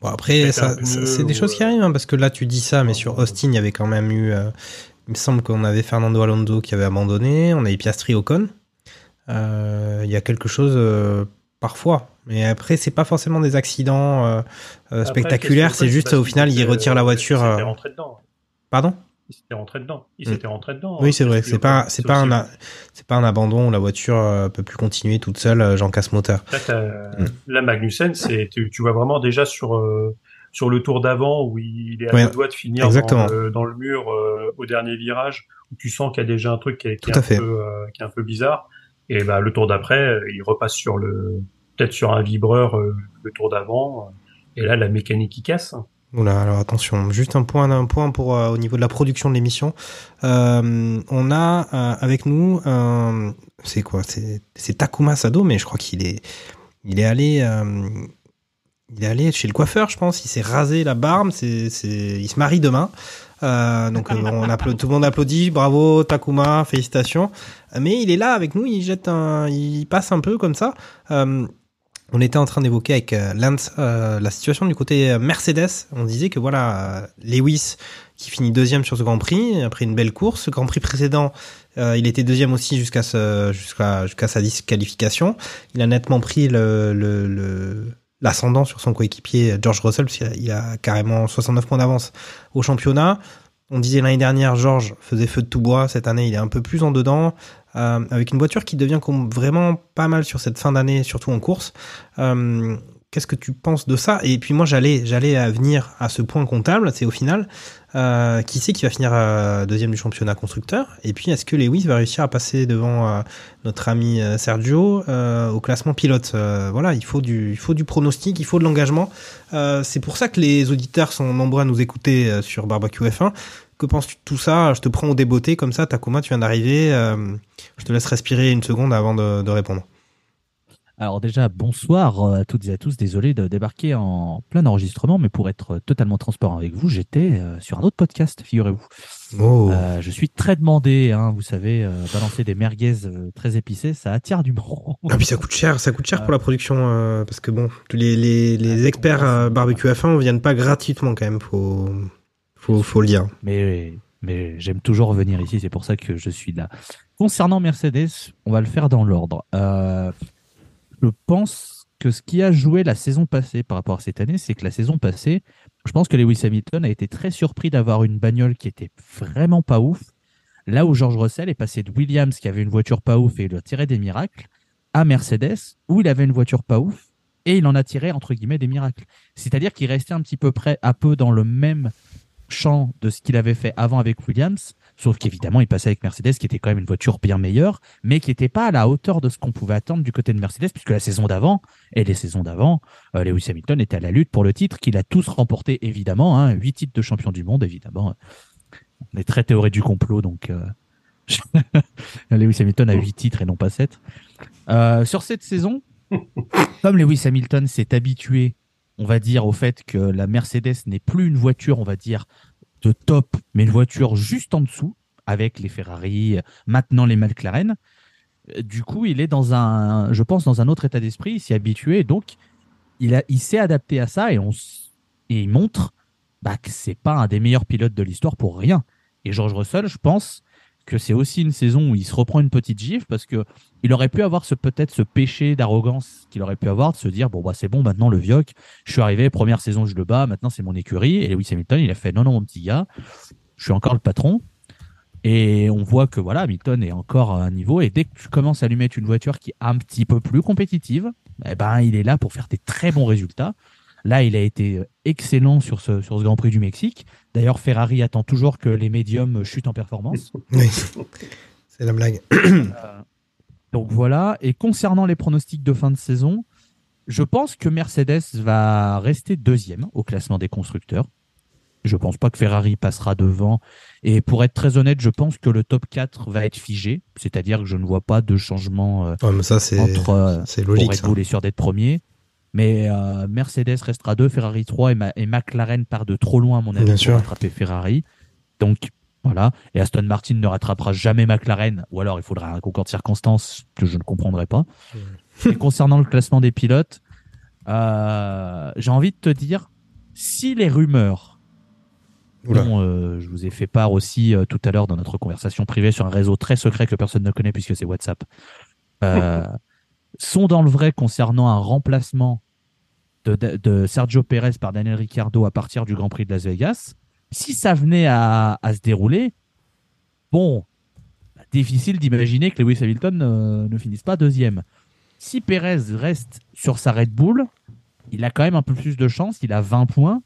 Bon, après, c'est des choses qui arrivent, hein, parce que là, tu dis ça, mais sur Austin, il y avait quand même eu. euh, il me semble qu'on avait Fernando Alonso qui avait abandonné, on avait Piastri Ocon. Euh, Il y a quelque chose euh, parfois. Mais après, c'est pas forcément des accidents euh, euh, Après, spectaculaires, c'est juste au final, il retire la voiture. Il s'était euh, rentré dedans. Pardon? Il s'était rentré dedans. Il Mm. s'était rentré dedans. Oui, hein, c'est vrai. C'est pas, c'est pas un, c'est pas un abandon où la voiture peut plus continuer toute seule. J'en casse moteur. Là, Magnussen, c'est, tu, vois vraiment déjà sur, sur le tour d'avant où il est à Ouais, deux doigts de finir dans le, dans le mur euh, au dernier virage où tu sens qu'il y a déjà un truc qui est, qui un, fait. peu, euh, qui est un peu bizarre. Et bah, le tour d'après, il repasse sur le, peut-être sur un vibreur euh, le tour d'avant. Et là, la mécanique qui casse. Oula, alors attention, juste un point, un point pour euh, au niveau de la production de l'émission. Euh, on a euh, avec nous, euh, c'est quoi C'est Takuma Sado, mais je crois qu'il est, il est allé, euh, il est allé chez le coiffeur, je pense. Il s'est rasé la barbe. C'est, il se marie demain. Euh, donc euh, on applaudit, tout le monde applaudit, bravo Takuma, félicitations. Mais il est là avec nous, il jette un, il passe un peu comme ça. On était en train d'évoquer avec euh, Lance euh, la situation du côté euh, Mercedes. On disait que voilà, Lewis qui finit deuxième sur ce Grand Prix après une belle course. Ce Grand Prix précédent, il était deuxième aussi jusqu'à jusqu'à sa disqualification. Il a nettement pris l'ascendant sur son coéquipier George Russell puisqu'il a, il a carrément 69 points d'avance au championnat. On disait l'année dernière, George faisait feu de tout bois. Cette année, il est un peu plus en dedans, euh, avec une voiture qui devient vraiment pas mal sur cette fin d'année, surtout en course. Euh, Qu'est-ce que tu penses de ça? Et puis moi, j'allais, j'allais venir à ce point comptable. C'est au final, euh, qui c'est qui va finir euh, deuxième du championnat constructeur? Et puis, est-ce que Lewis va réussir à passer devant euh, notre ami euh, Sergio au classement pilote? Voilà, il faut du, il faut du pronostic, il faut de l'engagement. C'est pour ça que les auditeurs sont nombreux à nous écouter sur Barbecue F1. Que penses-tu de tout ça? Je te prends au débeauté comme ça, Takuma, tu viens d'arriver. Je te laisse respirer une seconde avant de, de répondre. Alors déjà, bonsoir euh, à toutes et à tous. Désolé de débarquer en plein enregistrement, mais pour être totalement transparent avec vous, j'étais euh, sur un autre podcast, figurez-vous. Oh. Euh, je suis très demandé, hein, vous savez, euh, balancer des merguez très épicées, ça attire du monde. Ah puis ça coûte cher, ça coûte cher pour la production parce que bon, tous les les, les Ah, experts c'est euh, barbecue F1 viennent pas gratuitement quand même, faut faut faut le dire. Mais, mais j'aime toujours revenir ici, c'est pour ça que je suis là. Concernant Mercedes, on va le faire dans l'ordre. Euh, je pense que ce qui a joué la saison passée par rapport à cette année, c'est que la saison passée, je pense que Lewis Hamilton a été très surpris d'avoir une bagnole qui était vraiment pas ouf. Là où George Russell est passé de Williams, qui avait une voiture pas ouf et il a tiré des miracles, à Mercedes, où il avait une voiture pas ouf et il en a tiré entre guillemets des miracles. C'est-à-dire qu'il restait un petit peu près, un peu dans le même champ de ce qu'il avait fait avant avec Williams, sauf qu'évidemment il passait avec Mercedes qui était quand même une voiture bien meilleure, mais qui n'était pas à la hauteur de ce qu'on pouvait attendre du côté de Mercedes, puisque la saison d'avant et les saisons d'avant, euh, Lewis Hamilton était à la lutte pour le titre qu'il a tous remporté évidemment, hein, huit titres de champion du monde évidemment. On est très théorie du complot donc euh, *laughs* Lewis Hamilton a huit titres et non pas sept. Euh, sur cette saison, *laughs* comme Lewis Hamilton s'est habitué on va dire, au fait que la Mercedes n'est plus une voiture, on va dire, top, mais une voiture juste en dessous, avec les Ferrari, maintenant les McLaren. Du coup, il est dans un, je pense, dans un autre état d'esprit, il s'y habitué, donc il, a, il s'est adapté à ça et, on, et il montre bah, que c'est pas un des meilleurs pilotes de l'histoire pour rien. Et George Russell, je pense que c'est aussi une saison où il se reprend une petite gifle parce que il aurait pu avoir ce peut-être ce péché d'arrogance qu'il aurait pu avoir de se dire bon bah c'est bon maintenant le Vioc, je suis arrivé première saison je le bats, maintenant c'est mon écurie. Et Lewis Hamilton il a fait non non mon petit gars, je suis encore le patron. Et on voit que voilà Hamilton est encore à un niveau. Et dès que tu commences à lui mettre une voiture qui est un petit peu plus compétitive, eh ben il est là pour faire des très bons résultats. Là, il a été excellent sur ce, sur ce Grand Prix du Mexique. D'ailleurs, Ferrari attend toujours que les médiums chutent en performance. *laughs* Oui. C'est la blague. Donc voilà. Et concernant les pronostics de fin de saison, je pense que Mercedes va rester deuxième au classement des constructeurs. Je pense pas que Ferrari passera devant. Et pour être très honnête, je pense que le top 4 va être figé. C'est-à-dire que je ne vois pas de changement euh, Ouais, mais ça, c'est entre euh, c'est pour logique. Red. Bull sûr d'être premier. Mais euh, Mercedes restera 2, Ferrari 3 et, Ma- et McLaren part de trop loin, à mon avis, Bien pour sûr. rattraper Ferrari. Donc voilà. Et Aston Martin ne rattrapera jamais McLaren, ou alors il faudra un concours de circonstances que je ne comprendrai pas. et concernant le classement des pilotes, euh, j'ai envie de te dire, si les rumeurs dont euh, je vous ai fait part aussi euh, tout à l'heure dans notre conversation privée sur un réseau très secret que personne ne connaît puisque c'est WhatsApp, euh, *laughs* sont dans le vrai concernant un remplacement de, Sergio Pérez par Daniel Ricciardo à partir du Grand Prix de Las Vegas. Si ça venait à, se dérouler, bon, bah, difficile d'imaginer que Lewis Hamilton euh, ne finisse pas deuxième. Si Pérez reste sur sa Red Bull, il a quand même un peu plus de chance, il a 20 points.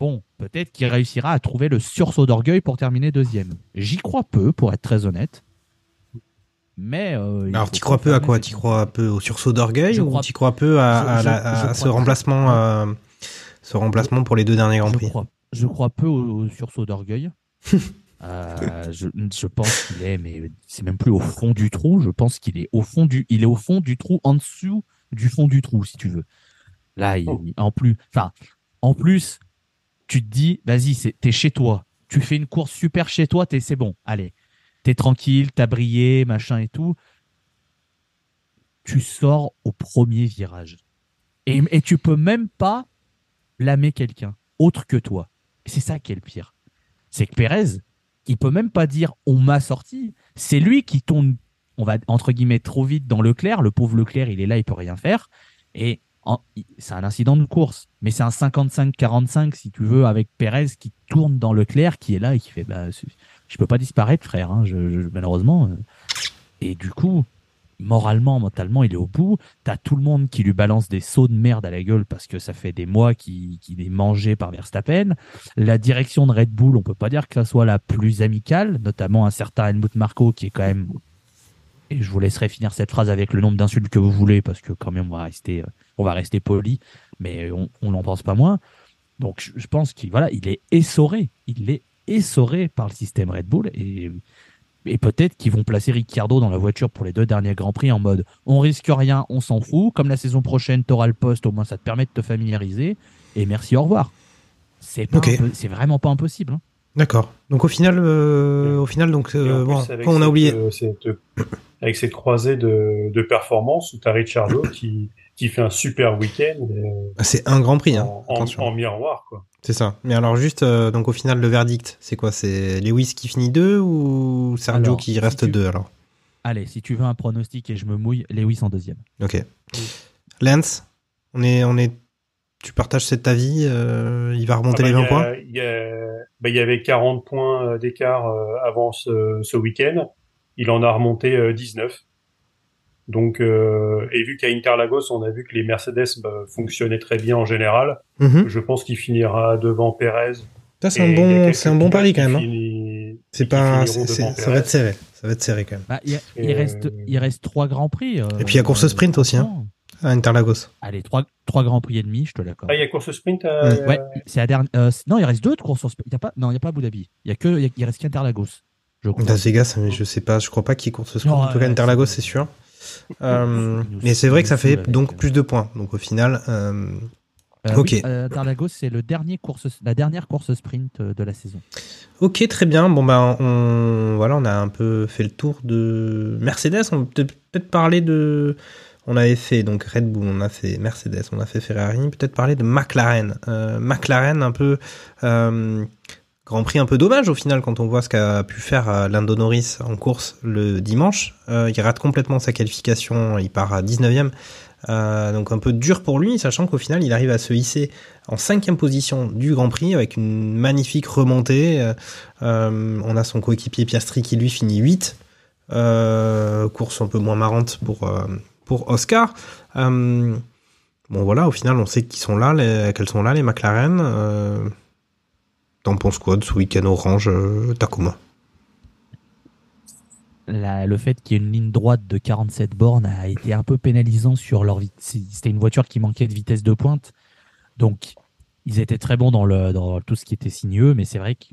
Bon, peut-être qu'il réussira à trouver le sursaut d'orgueil pour terminer deuxième. J'y crois peu, pour être très honnête. Mais. euh, il Alors, t'y pas crois peu à quoi? T'y yeux. crois peu au sursaut d'orgueil ou crois- t'y crois peu à, je- ce remplacement, euh, ce remplacement pour les deux derniers grands je prix? crois, je crois peu au, au sursaut d'orgueil. *laughs* Euh, je, je pense qu'il est, mais c'est même plus au fond du trou. Je pense qu'il est au fond du, il est au fond du trou, en dessous du fond du trou, si tu veux. Là, il- en plus, enfin, en plus, tu te dis, vas-y, c'est- t'es chez toi. Tu fais une course super chez toi, t'es, c'est bon. Allez, t'es tranquille, t'as brillé, machin et tout. Tu sors au premier virage. Et, tu peux même pas blâmer quelqu'un autre que toi. C'est ça qui est le pire. C'est que Pérez, il peut même pas dire on m'a sorti. C'est lui qui tourne, on va entre guillemets trop vite dans Leclerc. Le pauvre Leclerc, il est là, il peut rien faire. Et c'est un incident de course, mais c'est un 55-45 si tu veux avec Pérez qui tourne dans Leclerc, qui est là et qui fait bah, je peux pas disparaître, frère. hein, malheureusement. euh. Et du coup, moralement, mentalement, il est au bout. T'as tout le monde qui lui balance des sauts de merde à la gueule parce que ça fait des mois qu'il est mangé par Verstappen. La direction de Red Bull, on peut pas dire que ça soit la plus amicale, notamment un certain Helmut Marko qui est quand même. Et je vous laisserai finir cette phrase avec le nombre d'insultes que vous voulez parce que quand même on va rester, euh, on va rester poli, mais on n'en pense pas moins. Donc je pense qu'il voilà, il est essoré, il est essoré par le système Red Bull et et peut-être qu'ils vont placer Ricciardo dans la voiture pour les deux derniers Grands Prix en mode on risque rien, on s'en fout. Comme la saison prochaine, t'auras le poste, au moins ça te permet de te familiariser. Et merci, au revoir. C'est pas Ok. impo- c'est vraiment pas impossible. hein. D'accord. Donc au final, euh, au final, donc euh, bon, avec on a cette, oublié. euh, cette- avec cette croisée de, de performance où tu as Ricciardo *coughs* qui, qui fait un super week-end euh, Ah, C'est un Grand Prix, hein. en, en- Attention. en miroir. Quoi. C'est ça. Mais alors juste, euh, donc au final, le verdict, c'est quoi? C'est Lewis qui finit deux ou Sergio Alors, qui si reste tu- deux alors? Allez, si tu veux un pronostic et je me mouille, Lewis en deuxième. Ok. Lance, on est, on est, tu partages cet avis euh, Il va remonter Ah bah, les 20 il y a- points? Il y, bah, y avait 40 points d'écart euh, avant ce, ce week-end. Il en a remonté euh, 19. Donc, euh, et vu qu'à Interlagos, on a vu que les Mercedes bah, fonctionnaient très bien en général, Mhm. je pense qu'il finira devant Perez. Ça, c'est un bon, quelques c'est un bon pilotes pari quand même. hein. C'est pas, ça va être serré. Ça va être serré quand même. Bah, il, y a- il Et, reste, euh, il reste trois grands prix. euh, Et puis il y a course sprint aussi, hein. À Interlagos. Allez, trois, trois grands prix et demi, je te l'accorde. Ah, il y a course sprint à... Ouais, c'est la dernière. euh, non, il reste deux de courses. au sp- Il y a pas, non, il n'y a pas Abu Dhabi. Il y a que, il, y a- il reste qu'Interlagos. Je crois. Las Vegas, mais je sais pas, je crois pas qu'il y ait course sprint. Non, en tout cas, Interlagos, c'est sûr. Euh, mais c'est vrai que ça fait donc plus de points. Donc au final, euh, Euh, Ok. oui, euh, Interlagos, c'est le dernier course, la dernière course sprint de la saison. Ok, très bien. Bon, ben, on, voilà, on a un peu fait le tour de Mercedes. On peut peut-être parler de. On avait fait donc Red Bull, on a fait Mercedes, on a fait Ferrari. Peut-être parler de McLaren. Euh, McLaren, un peu. Grand Prix un peu dommage au final quand on voit ce qu'a pu faire euh, Lando Norris en course le dimanche. Euh, il rate complètement sa qualification, il part à 19ème. Euh, donc un peu dur pour lui, sachant qu'au final il arrive à se hisser en cinquième position du Grand Prix avec une magnifique remontée. Euh, on a son coéquipier Piastri qui lui finit 8. Euh, course un peu moins marrante pour, Oscar. Bon voilà, au final on sait qu'ils sont là, les, qu'elles sont là les McLaren. T'en penses quoi de ce week-end orange euh, Takuma le fait qu'il y ait une ligne droite de 47 bornes a été un peu pénalisant sur leur vitesse. C'était une voiture qui manquait de vitesse de pointe. Donc, ils étaient très bons dans, tout ce qui était sinueux, mais c'est vrai que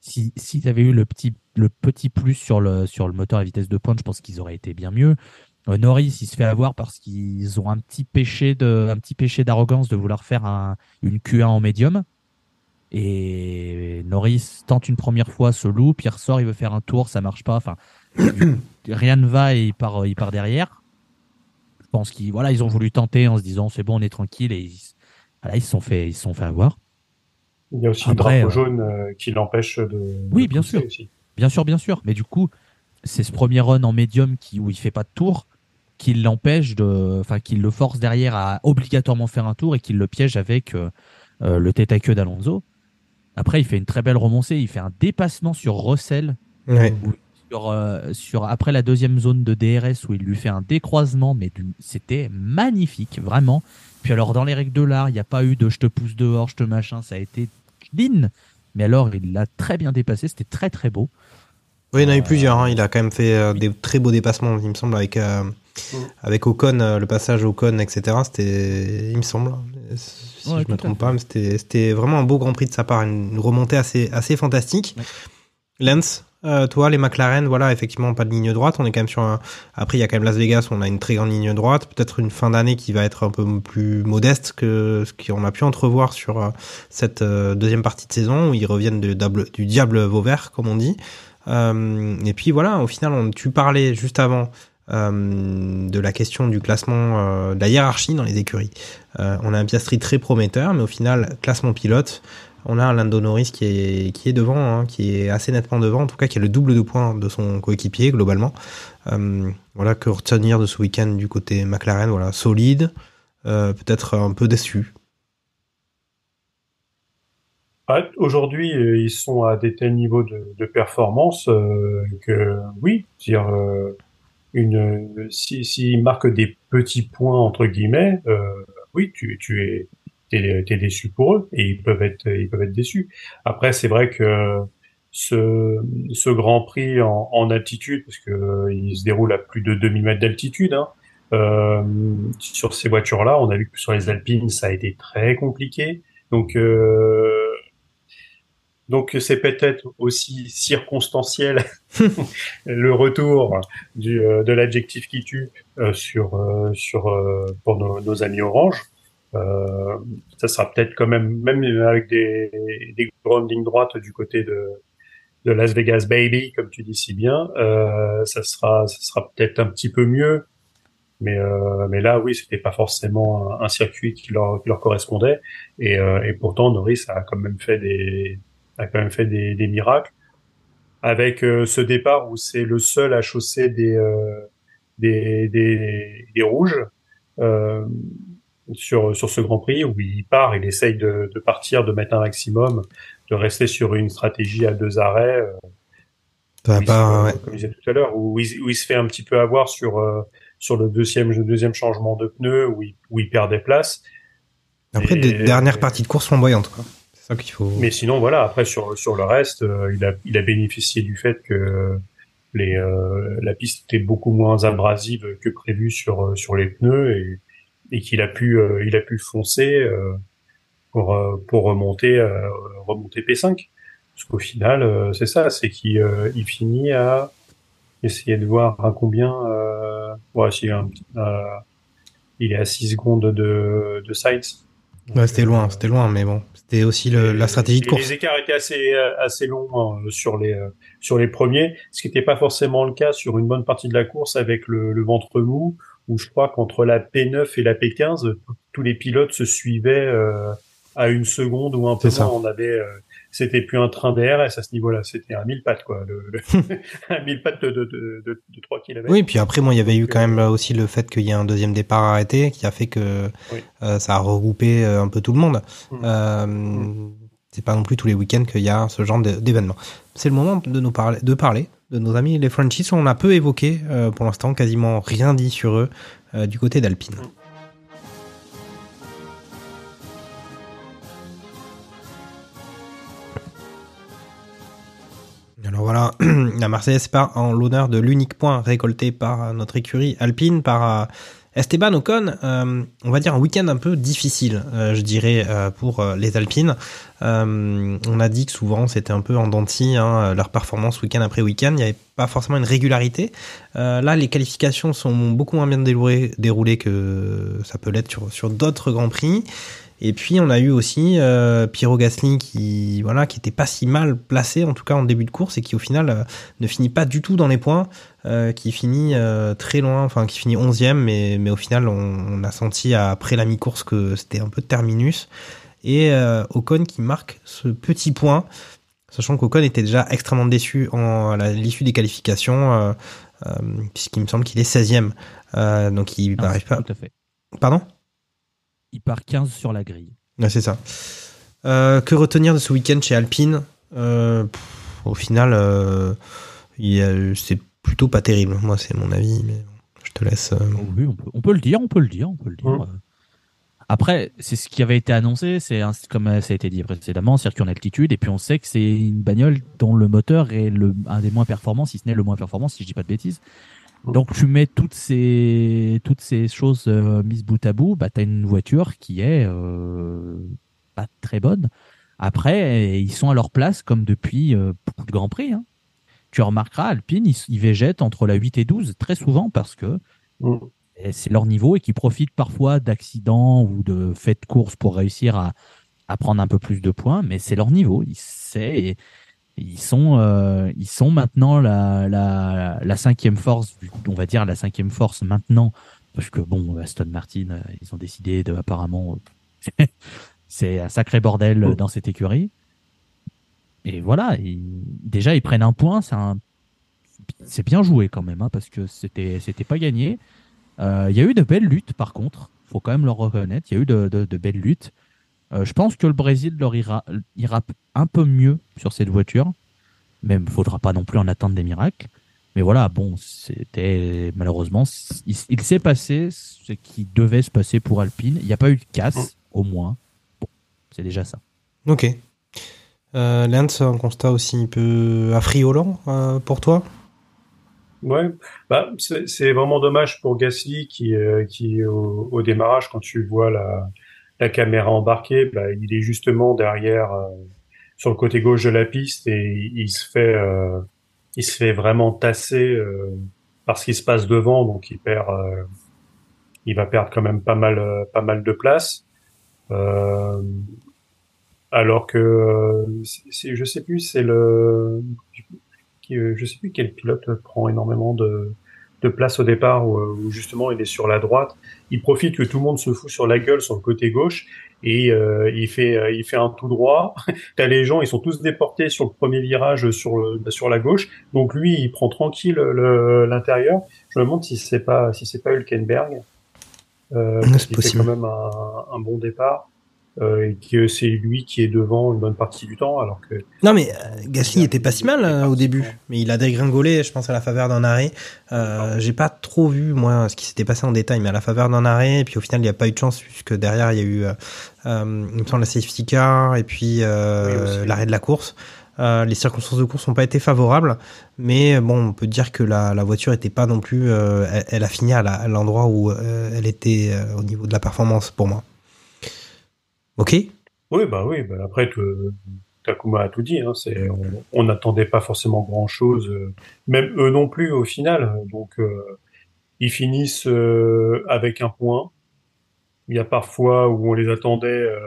si- s'ils avaient eu le petit, le petit plus sur le, sur le moteur à vitesse de pointe, je pense qu'ils auraient été bien mieux. Euh, Norris, il se fait avoir parce qu'ils ont un petit péché d'arrogance de vouloir faire un, une Q1 en médium. Et Norris tente une première fois, se loupe, il ressort, il veut faire un tour, ça marche pas. Enfin, *coughs* rien ne va et il part, il part derrière. Je pense qu'ils voilà, ils ont voulu tenter en se disant c'est bon, on est tranquille et ils, voilà, ils se sont fait, ils se sont fait avoir. Il y a aussi Après, le drapeau euh, jaune euh, qui l'empêche de. Oui, de bien sûr. aussi. Bien sûr, bien sûr. Mais du coup, c'est ce premier run en médium qui, où il fait pas de tour qui l'empêche de, enfin, qui le force derrière à obligatoirement faire un tour et qui le piège avec euh, euh, le tête à queue d'Alonso. Après, il fait une très belle remontée. Il fait un dépassement sur Russell. Ouais. où- sur, euh, sur, après la deuxième zone de DRS où il lui fait un décroisement, mais c'était magnifique, vraiment. Puis alors, dans les règles de l'art, il n'y a pas eu de je te pousse dehors, je te machin, ça a été clean. Mais alors, il l'a très bien dépassé, c'était très très beau. Oui, il y en a eu plusieurs. hein. Il a quand même fait euh, des très beaux dépassements, il me semble, avec, euh, avec Ocon, euh, le passage Ocon, etc. C'était, il me semble, si Ouais, je tout me trompe pas, mais c'était, vraiment un beau Grand Prix de sa part, une remontée assez, assez fantastique. Lance, euh, toi, les McLaren, voilà, effectivement, pas de ligne droite. On est quand même sur un... Après, il y a quand même Las Vegas, on a une très grande ligne droite. Peut-être une fin d'année qui va être un peu plus modeste que ce qu'on a pu entrevoir sur euh, cette euh, deuxième partie de saison où ils reviennent de du diable Vauvert, comme on dit. Euh, et puis voilà, au final, on, tu parlais juste avant euh, de la question du classement, euh, de la hiérarchie dans les écuries. Euh, on a un Piastri très prometteur, mais au final, classement pilote, on a un Lando Norris qui est, qui est devant, hein, qui est assez nettement devant, en tout cas qui a le double de points de son coéquipier globalement. Euh, voilà que retenir de ce week-end du côté McLaren, voilà, solide, euh, peut-être un peu déçu. Ah, Aujourd'hui, euh, ils sont à des tels niveaux de, performance euh, que oui, dire euh, une si s'ils marquent des petits points entre guillemets, euh, oui, tu tu es t'es déçu pour eux et ils peuvent être ils peuvent être déçus. Après, c'est vrai que ce ce Grand Prix en, en altitude, parce que euh, il se déroule à plus de 2000 mètres d'altitude, hein, euh, sur ces voitures-là, on a vu que sur les Alpines, ça a été très compliqué. Donc euh, donc c'est peut-être aussi circonstanciel *laughs* le retour du, euh, de l'adjectif qui tue euh, sur euh, sur euh, pour nos, nos amis Orange. Euh, ça sera peut-être quand même même avec des des grandes lignes droites du côté de de Las Vegas Baby comme tu dis si bien, euh, ça sera ça sera peut-être un petit peu mieux. Mais euh, mais là oui c'était pas forcément un, un circuit qui leur qui leur correspondait et euh, et pourtant Norris a quand même fait des a quand même fait des, des miracles avec euh, ce départ où c'est le seul à chausser des euh, des, des, des rouges euh, sur sur ce Grand Prix où il part, il essaye de, de partir, de mettre un maximum, de rester sur une stratégie à deux arrêts. se- ouais. comme je disais tout à l'heure, où, il- où il se fait un petit peu avoir sur euh, sur le deuxième le deuxième changement de pneu où il, où il perd des places. Après, Et- des dernières parties de course flamboyantes, quoi. Mais sinon, voilà, après sur sur le reste, euh, il a il a bénéficié du fait que les euh, la piste était beaucoup moins abrasive que prévu sur euh, sur les pneus et et qu'il a pu euh, il a pu foncer euh, pour pour remonter remonter P5 parce qu'au final c'est ça c'est qu'il il finit à essayer de voir à combien euh, ouais, euh, il est à 6 secondes de de Sainz Ouais, c'était loin, c'était loin, mais bon, c'était aussi le, la stratégie de course. Les écarts étaient assez euh, assez longs euh, sur les euh, sur les premiers, ce qui n'était pas forcément le cas sur une bonne partie de la course avec le, le ventre mou, où je crois qu'entre la P9 et la P15, tous les pilotes se suivaient euh, à une seconde ou un peu moins. On avait, euh, c'était plus un train DRS à ce niveau-là, c'était un mille pattes quoi, le, le- *laughs* un mille pattes de de de, de, de 3 km. Oui, puis après, moi, il y avait eu quand même aussi le fait qu'il y ait un deuxième départ arrêté qui a fait que Oui. euh, ça a regroupé euh, un peu tout le monde. Mm. Euh, c'est pas non plus tous les week-ends qu'il y a ce genre d'événement. C'est le moment de nous parler, de parler de nos amis les Frenchies. On a peu évoqué euh, pour l'instant, quasiment rien dit sur eux euh, du côté d'Alpine. Alors voilà, *clears throat* la Marseillaise part en l'honneur de l'unique point récolté par notre écurie alpine, par euh, Esteban Ocon. Euh, on va dire un week-end un peu difficile, euh, je dirais, pour les Alpines. On a dit que souvent c'était un peu en dents de scie, hein, leur performance week-end après week-end. Il n'y avait pas forcément une régularité. Là, les qualifications sont beaucoup moins bien déroulées, que ça peut l'être sur d'autres grands prix. Et puis on a eu aussi euh, Piero Gasly qui voilà qui était pas si mal placé en tout cas en début de course et qui au final euh, ne finit pas du tout dans les points, euh, qui finit euh, très loin, enfin qui finit 11e mais mais au final on, on a senti après la mi-course que c'était un peu terminus et Ocon qui marque ce petit point, sachant qu'Ocon était déjà extrêmement déçu en, à l'issue des qualifications puisqu'il me semble qu'il est 16e, euh, donc il n'arrive pas. Tout à fait. Pardon? Il part 15 sur la grille. Ouais, c'est ça. Euh, que retenir de ce week-end chez Alpine? Euh, pff, Au final, euh, c'est plutôt pas terrible. Moi, c'est mon avis, mais je te laisse. euh, Oh oui, on peut, on peut le dire, on peut le dire, on peut le dire. Après, c'est ce qui avait été annoncé, c'est comme ça a été dit précédemment, circuit en altitude, et puis on sait que c'est une bagnole dont le moteur est le, un des moins performants, si ce n'est le moins performant, si je dis pas de bêtises. Donc tu mets toutes ces toutes ces choses euh, mises bout à bout, bah t'as une voiture qui est euh, pas très bonne. Après, ils sont à leur place comme depuis euh, beaucoup de grands prix. hein. Tu remarqueras, Alpine, ils, ils végètent entre la 8 et 12 très souvent parce que Mm. c'est leur niveau et qui profitent parfois d'accidents ou de faits de course pour réussir à, à prendre un peu plus de points, mais c'est leur niveau. Ils, ils, sont, euh, ils sont maintenant la, la, la cinquième force, on va dire la cinquième force maintenant, parce que bon, Aston Martin, euh, ils ont décidé de apparemment. *laughs* c'est un sacré bordel euh, dans cette écurie. Et voilà, ils- déjà ils prennent un point, c'est un, c'est bien joué quand même, hein, parce que c'était c'était pas gagné. Euh, Il y a eu de belles luttes par contre, faut quand même leur reconnaître. Il y a eu de, de- de belles luttes. Euh, je pense que le Brésil leur ira, ira un peu mieux sur cette voiture, même faudra pas non plus en attendre des miracles. Mais voilà, bon, c'était malheureusement, il, il s'est passé ce qui devait se passer pour Alpine. Il n'y a pas eu de casse, au moins. Bon, c'est déjà ça. Ok. Euh, Lance, un constat aussi un peu affriolant euh, pour toi? Ouais, bah c'est c'est vraiment dommage pour Gasly qui euh, qui au, au démarrage quand tu vois la la caméra embarquée, bah, il est justement derrière euh, sur le côté gauche de la piste et il se fait euh, il se fait vraiment tasser euh, par ce qui se passe devant, donc il perd euh, il va perdre quand même pas mal euh, pas mal de place. Euh, alors que je sais plus c'est le je sais plus quel pilote prend énormément de, de place au départ où, euh, où justement il est sur la droite. Il profite que tout le monde se fout sur la gueule sur le côté gauche et euh, il fait euh, il fait un tout droit. *laughs* T'as les gens, ils sont tous déportés sur le premier virage sur le, bah, sur la gauche. Donc lui, il prend tranquille le- l'intérieur. Je me demande si c'est pas si c'est pas Hülkenberg. Euh, C'est quand même un, un bon départ. Euh, et que c'est lui qui est devant une bonne partie du temps, alors que Non, mais euh, Gasly était pas si mal euh, au début, mais il a dégringolé, je pense, à la faveur d'un arrêt. Euh, J'ai pas trop vu, moi, ce qui s'était passé en détail, mais à la faveur d'un arrêt, et puis au final, il n'y a pas eu de chance, puisque derrière, il y a eu, euh, il me semble, la safety car, et puis Oui, l'arrêt de la course. Euh, les circonstances de course n'ont pas été favorables, mais bon, on peut dire que la, la voiture était pas non plus. euh, elle, elle a fini à l'endroit où euh, elle était au niveau de la performance pour moi. Ok. Oui, bah oui, bah après, Takuma a tout dit, hein, c'est, on n'attendait pas forcément grand-chose, euh, même eux non plus au final, donc euh, ils finissent euh, avec un point, il y a parfois où on les attendait euh,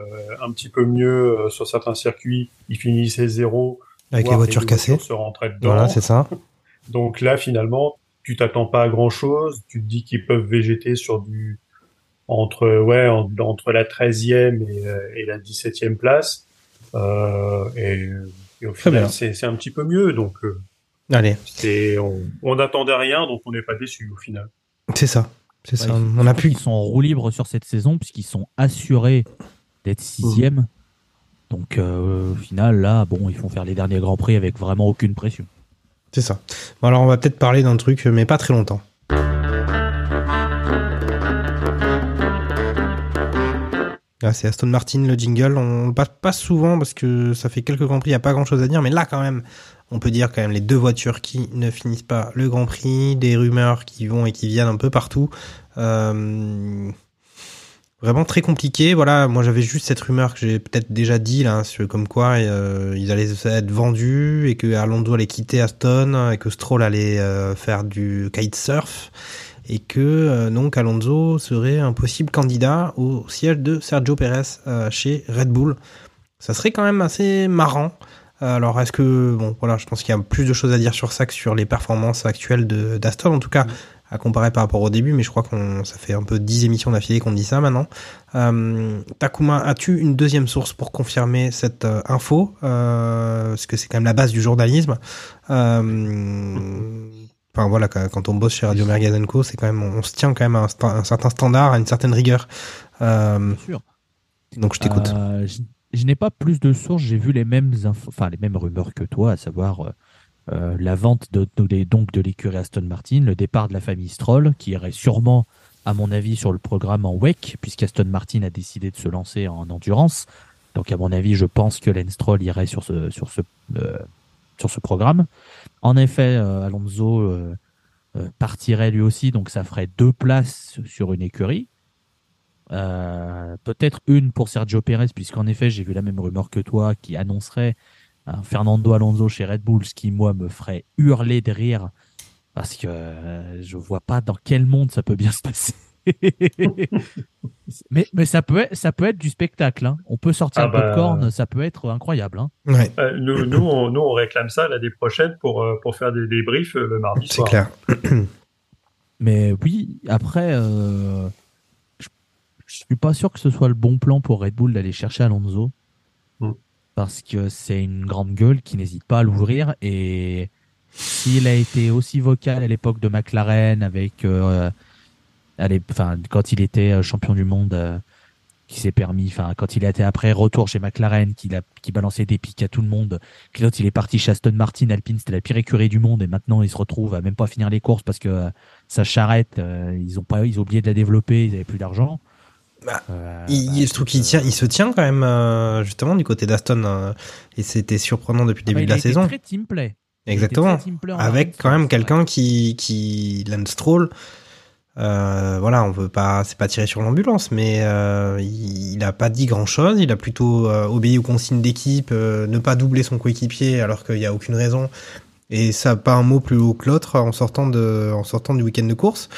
un petit peu mieux sur certains circuits, ils finissaient zéro. Avec les voitures cassées. se rentraient dedans. Voilà, c'est ça. *laughs* Donc là, finalement, tu t'attends pas à grand chose. Tu te dis qu'ils peuvent végéter sur du entre ouais en- entre la 13e et, euh, et la 17e place. Euh, et, et au final, c'est c'est un petit peu mieux. Donc euh, Allez, c'est on on n'attendait rien, donc on n'est pas déçu au final. c'est ça. C'est ça. Ouais, On a pu. Ils sont en roue libre sur cette saison puisqu'ils sont assurés d'être sixième. Donc euh, au final, là, bon, ils font faire les derniers grands prix avec vraiment aucune pression. C'est ça. Bon, alors on va peut-être parler d'un truc, mais pas très longtemps. Là, c'est Aston Martin, le jingle. On le passe pas souvent parce que ça fait quelques Grands Prix, il n'y a pas grand-chose à dire. Mais là, quand même, on peut dire quand même les deux voitures qui ne finissent pas le Grand Prix, des rumeurs qui vont et qui viennent un peu partout. Euh, Vraiment très compliqué. Voilà, moi j'avais juste cette rumeur que j'ai peut-être déjà dit là, sur- comme quoi euh, ils allaient être vendus et que Alonso allait quitter Aston et que Stroll allait euh, faire du kitesurf et que euh, donc Alonso serait un possible candidat au siège de Sergio Perez euh, chez Red Bull. Ça serait quand même assez marrant. Alors est-ce que bon voilà, je pense qu'il y a plus de choses à dire sur ça que sur les performances actuelles de d'Aston en tout cas à comparer par rapport au début, mais je crois qu'on ça fait un peu 10 émissions d'affilée qu'on dit ça maintenant. Euh, Takuma, as-tu une deuxième source pour confirmer cette euh, info? Euh, Parce que c'est quand même la base du journalisme. Enfin voilà, quand on bosse chez Radio Merguez Co, c'est quand même, on se tient quand même à un, sta- un certain standard, à une certaine rigueur. Euh, Bien sûr. donc je t'écoute. Euh, je je n'ai pas plus de sources, j'ai vu les mêmes enfin les mêmes rumeurs que toi, à savoir euh, euh, la vente de, donc de l'écurie Aston Martin, le départ de la famille Stroll, qui irait sûrement, à mon avis, sur le programme en WEC, puisqu'Aston Martin a décidé de se lancer en endurance. Donc à mon avis, je pense que Lance Stroll irait sur ce, sur ce, sur ce programme. En effet, euh, Alonso euh, euh, partirait lui aussi, donc ça ferait deux places sur une écurie. Peut-être une pour Sergio Pérez, puisqu'en effet, j'ai vu la même rumeur que toi qui annoncerait Fernando Alonso chez Red Bull, ce qui, moi, me ferait hurler de rire, parce que je vois pas dans quel monde ça peut bien se passer. *laughs* mais mais ça, peut être, ça peut être du spectacle. hein. On peut sortir Ah le bah. popcorn, ça peut être incroyable. hein. Ouais, Euh, nous, nous, on, nous, on réclame ça l'année prochaine pour, euh, pour faire des débriefs euh, le mardi c'est soir. clair. *clears throat* Mais oui, après, euh, je, je suis pas sûr que ce soit le bon plan pour Red Bull d'aller chercher Alonso. Mm. Parce que c'est une grande gueule qui n'hésite pas à l'ouvrir. Et s'il a été aussi vocal à l'époque de McLaren, avec, euh, enfin, quand il était euh, champion du monde, euh, qui s'est permis, enfin, quand il a été après retour chez McLaren, qu'il a, qui balançait des pics à tout le monde, que l'autre il est parti chez Aston Martin, Alpine, c'était la pire écurie du monde, et maintenant il se retrouve à même pas finir les courses parce que euh, sa charrette, euh, ils ont pas, ils ont oublié de la développer, ils avaient plus d'argent. Bah, Euh, Il, bah, je trouve qu'il tient, il se tient quand même euh, justement du côté d'Aston euh, et c'était surprenant depuis le ah bah, début de la saison. Très team play. Il était Exactement. très team play en Avec quand même quelqu'un qui, qui, Lance Stroll, euh, voilà, on veut pas, c'est pas tirer sur l'ambulance, mais euh, il, il a pas dit grand chose. Il a plutôt euh, obéi aux consignes d'équipe, ne pas doubler son coéquipier alors qu'il y a aucune raison. Et ça, pas un mot plus haut que l'autre en sortant de, en sortant du week-end de course.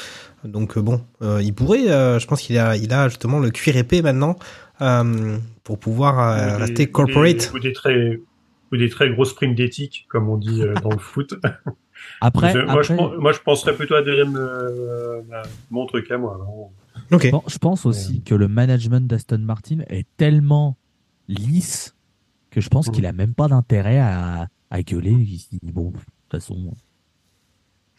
Donc bon, il pourrait, je pense qu'il a, il a justement le cuir épais maintenant pour pouvoir Ou des- rester ou des- corporate. Ou des, très, ou des très grosses primes d'éthique, comme on dit dans le foot. *laughs* Après, Je- moi, je, après, moi, je penserais plutôt à derrière euh, mon truc à moi. Bon, je pense aussi que le management d'Aston Martin est tellement lisse que je pense Mm. qu'il a même pas d'intérêt à, à gueuler. Il se dit, bon, de toute façon,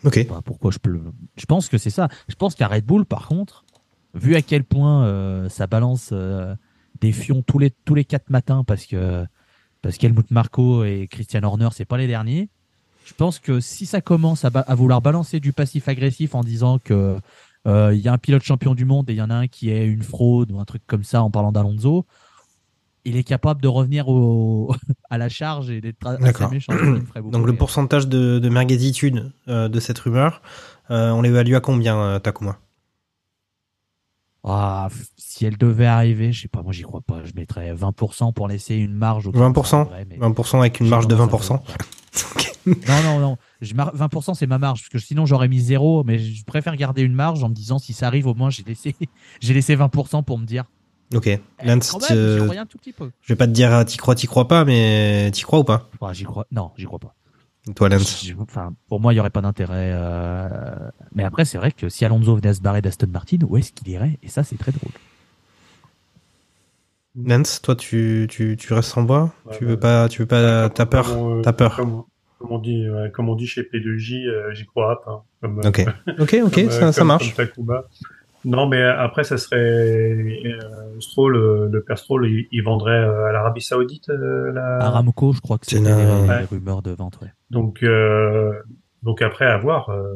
Ok. je sais pas pourquoi je peux. Je pense que c'est ça. Je pense qu'à Red Bull, par contre, vu à quel point euh, ça balance euh, des fions tous les tous les quatre matins parce que parce qu'Helmut Marko et Christian Horner, c'est pas les derniers. Je pense que si ça commence à, vouloir balancer du passif agressif en disant que euh, il y a un pilote champion du monde et il y en a un qui est une fraude ou un truc comme ça en parlant d'Alonso, il est capable de revenir au, *laughs* à la charge et d'être assez méchant. Donc le pourcentage de, de merguezitude euh, de cette rumeur, euh, on l'évalue à combien, Takuma? Ah, si elle devait arriver, je sais pas, moi j'y crois pas. Je mettrais 20% pour laisser une marge. au 20% Ouais, mais 20% avec une marge de comment 20% ça peut- *laughs* Non, non, non. Je mar- 20% c'est ma marge, parce que sinon j'aurais mis zéro, mais je préfère garder une marge en me disant si ça arrive, au moins j'ai laissé, *laughs* j'ai laissé 20% pour me dire. Ok. eh, Lance, quand j'y un tout petit peu. je vais pas te dire euh, t'y crois, t'y crois pas, mais t'y crois ou pas? Ouais, j'y crois. Non, j'y crois pas. Toi, Lance. Enfin, pour moi, il y aurait pas d'intérêt. euh, Mais après, c'est vrai que si Alonso venait à se barrer d'Aston Martin, où est-ce qu'il irait? Et ça, c'est très drôle. Lance, toi, tu, tu, tu restes en bois Ouais, Tu ouais. veux pas, tu veux pas, t'as peur? euh, T'as peur? Comme, on dit, ouais, comme on dit chez P2J, euh, j'y crois pas. hein, comme, euh, Ok. *laughs* Ok, ok, comme, euh, ça, marche. Non, mais après, ça serait euh, Stroll, euh, le père Stroll, il, il vendrait euh, à l'Arabie Saoudite euh, la... Aramco, je crois que C'est une- Ouais. rumeurs de vente. Ouais. Donc, euh, donc après, à voir. euh,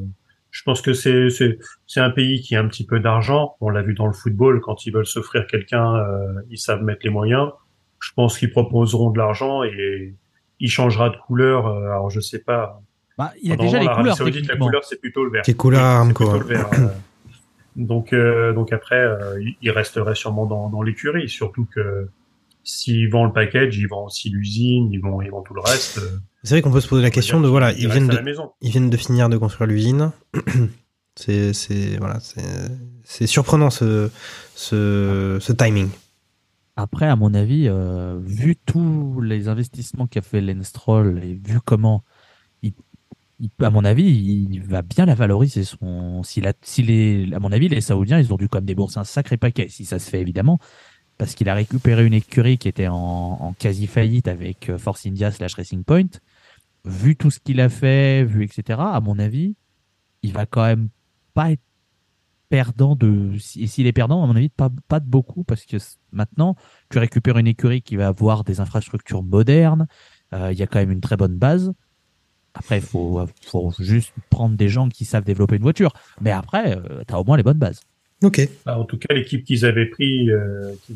je pense que c'est c'est c'est un pays qui a un petit peu d'argent. On l'a vu dans le football, quand ils veulent s'offrir quelqu'un, euh, ils savent mettre les moyens. Je pense qu'ils proposeront de l'argent et il changera de couleur. euh, alors je sais pas. Bah, il a déjà les couleurs. Saoudite, la couleur c'est plutôt le vert. Les couleurs ouais. le vert, euh. donc euh, donc après, euh, il- resterait sûrement dans dans l'écurie. Surtout que s'ils vendent le package, ils vendent aussi l'usine, ils vont ils vendent tout le reste. C'est vrai qu'on peut se poser la question de voilà, ils viennent de, ils viennent de finir de construire l'usine. *clears throat* c'est, c'est, voilà, c'est, c'est surprenant ce, ce, ce timing. Après, à mon avis, euh, vu tous les investissements qu'a fait Lance Stroll et vu comment, il, il- à mon avis, il va bien la valoriser. Son, s'il a, s'il est, à mon avis, les Saoudiens, ils ont dû quand même débourser un sacré paquet, si ça se fait évidemment, parce qu'il a récupéré une écurie qui était en, en quasi faillite avec euh, Force India slash Racing Point. Vu tout ce qu'il a fait, vu etc. À mon avis, il va quand même pas être perdant de, si- et s'il est perdant, à mon avis, pas, pas de beaucoup, parce que maintenant, tu récupères une écurie qui va avoir des infrastructures modernes. euh, Il y a quand même une très bonne base. Après, il faut, faut juste prendre des gens qui savent développer une voiture. Mais après, tu as au moins les bonnes bases. Ok. Bah, en tout cas, l'équipe qu'ils avaient pris euh, qui-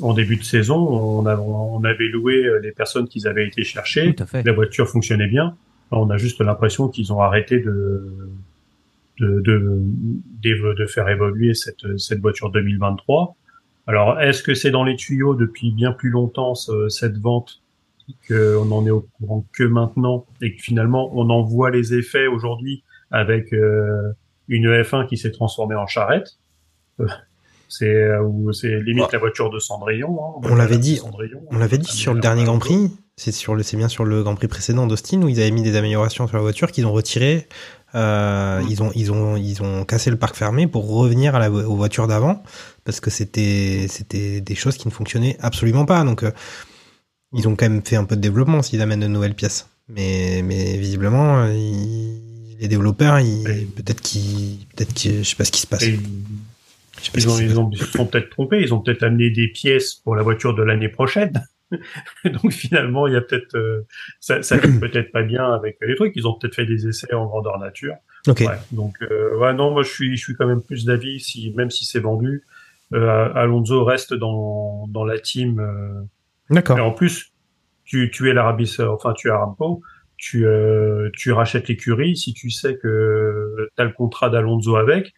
en début de saison, on, a- on avait loué euh, les personnes qu'ils avaient été chercher. Tout à fait. La voiture fonctionnait bien. On a juste l'impression qu'ils ont arrêté de de, de, de faire évoluer cette, cette voiture 2023. Alors, est-ce que c'est dans les tuyaux depuis bien plus longtemps ce- cette vente qu'on en est au courant que maintenant et que finalement on en voit les effets aujourd'hui avec euh, une F1 qui s'est transformée en charrette? Euh, C'est euh, ou c'est limite Ouais. la voiture de Cendrillon. hein. On l'avait dit- On l'avait dit sur le dernier Grand. Prix. C'est sur le, c'est bien sur le Grand Prix précédent d'Austin où ils avaient mis des améliorations sur la voiture qu'ils ont retiré. Euh, Mm. Ils ont, ils ont, ils ont cassé le parc fermé pour revenir à la, aux voitures d'avant parce que c'était, c'était des choses qui ne fonctionnaient absolument pas. Donc, euh, ils ont quand même fait un peu de développement s'ils amènent de nouvelles pièces. Mais, mais visiblement, ils- les développeurs, peut-être qu'ils, peut-être qu'ils, je sais pas ce qui se passe. Et Je sais pas Ils, ce ont, qui se ils, passe. ont, ils se sont peut-être trompés, ils ont peut-être amené des pièces pour la voiture de l'année prochaine. *laughs* Donc finalement, il y a peut-être euh, ça, ça *clears throat* peut-être pas bien avec les trucs. Ils ont peut-être fait des essais en grandeur nature. Ok. Ouais, donc euh, ouais, non, moi je suis, je suis quand même plus d'avis si même si c'est vendu, euh, Alonso reste dans dans la team. euh, D'accord. et en plus, tu, tu es l'Arabie, enfin tu es Aramco, tu, euh, tu rachètes l'écurie, si tu sais que tu as le contrat d'Alonso avec,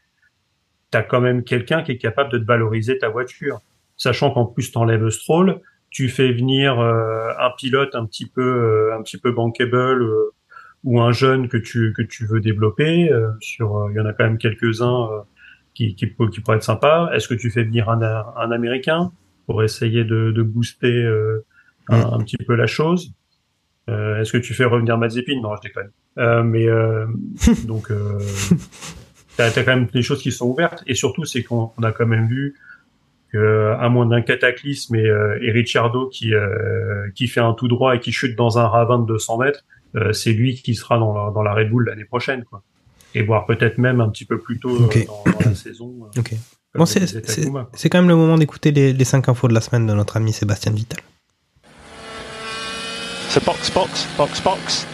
tu as quand même quelqu'un qui est capable de te valoriser ta voiture. Sachant qu'en plus t'enlèves Stroll, tu fais venir euh, un pilote un petit peu euh, un petit peu bankable euh, ou un jeune que tu que tu veux développer euh, sur euh, il y en a quand même quelques-uns euh, qui qui, qui pourraient être sympas. Est-ce que tu fais venir un un américain pour essayer de, de booster euh, un, un petit peu la chose? Euh, Est-ce que tu fais revenir Mazepin Non, je déconne. Euh, mais euh, *laughs* donc, euh, t'as as quand même des choses qui sont ouvertes. Et surtout, c'est qu'on on a quand même vu que, à moins d'un cataclysme et, euh, et Ricciardo qui euh, qui fait un tout droit et qui chute dans un ravin de 200 mètres, euh, c'est lui qui sera dans la, dans la Red Bull l'année prochaine, quoi. Et voire peut-être même un petit peu plus tôt euh, Ok. dans, dans la saison. euh, Bon, le c'est, quand même le moment d'écouter les, les 5 infos de la semaine de notre ami Sébastien Vittel. C'est box, box, box, box.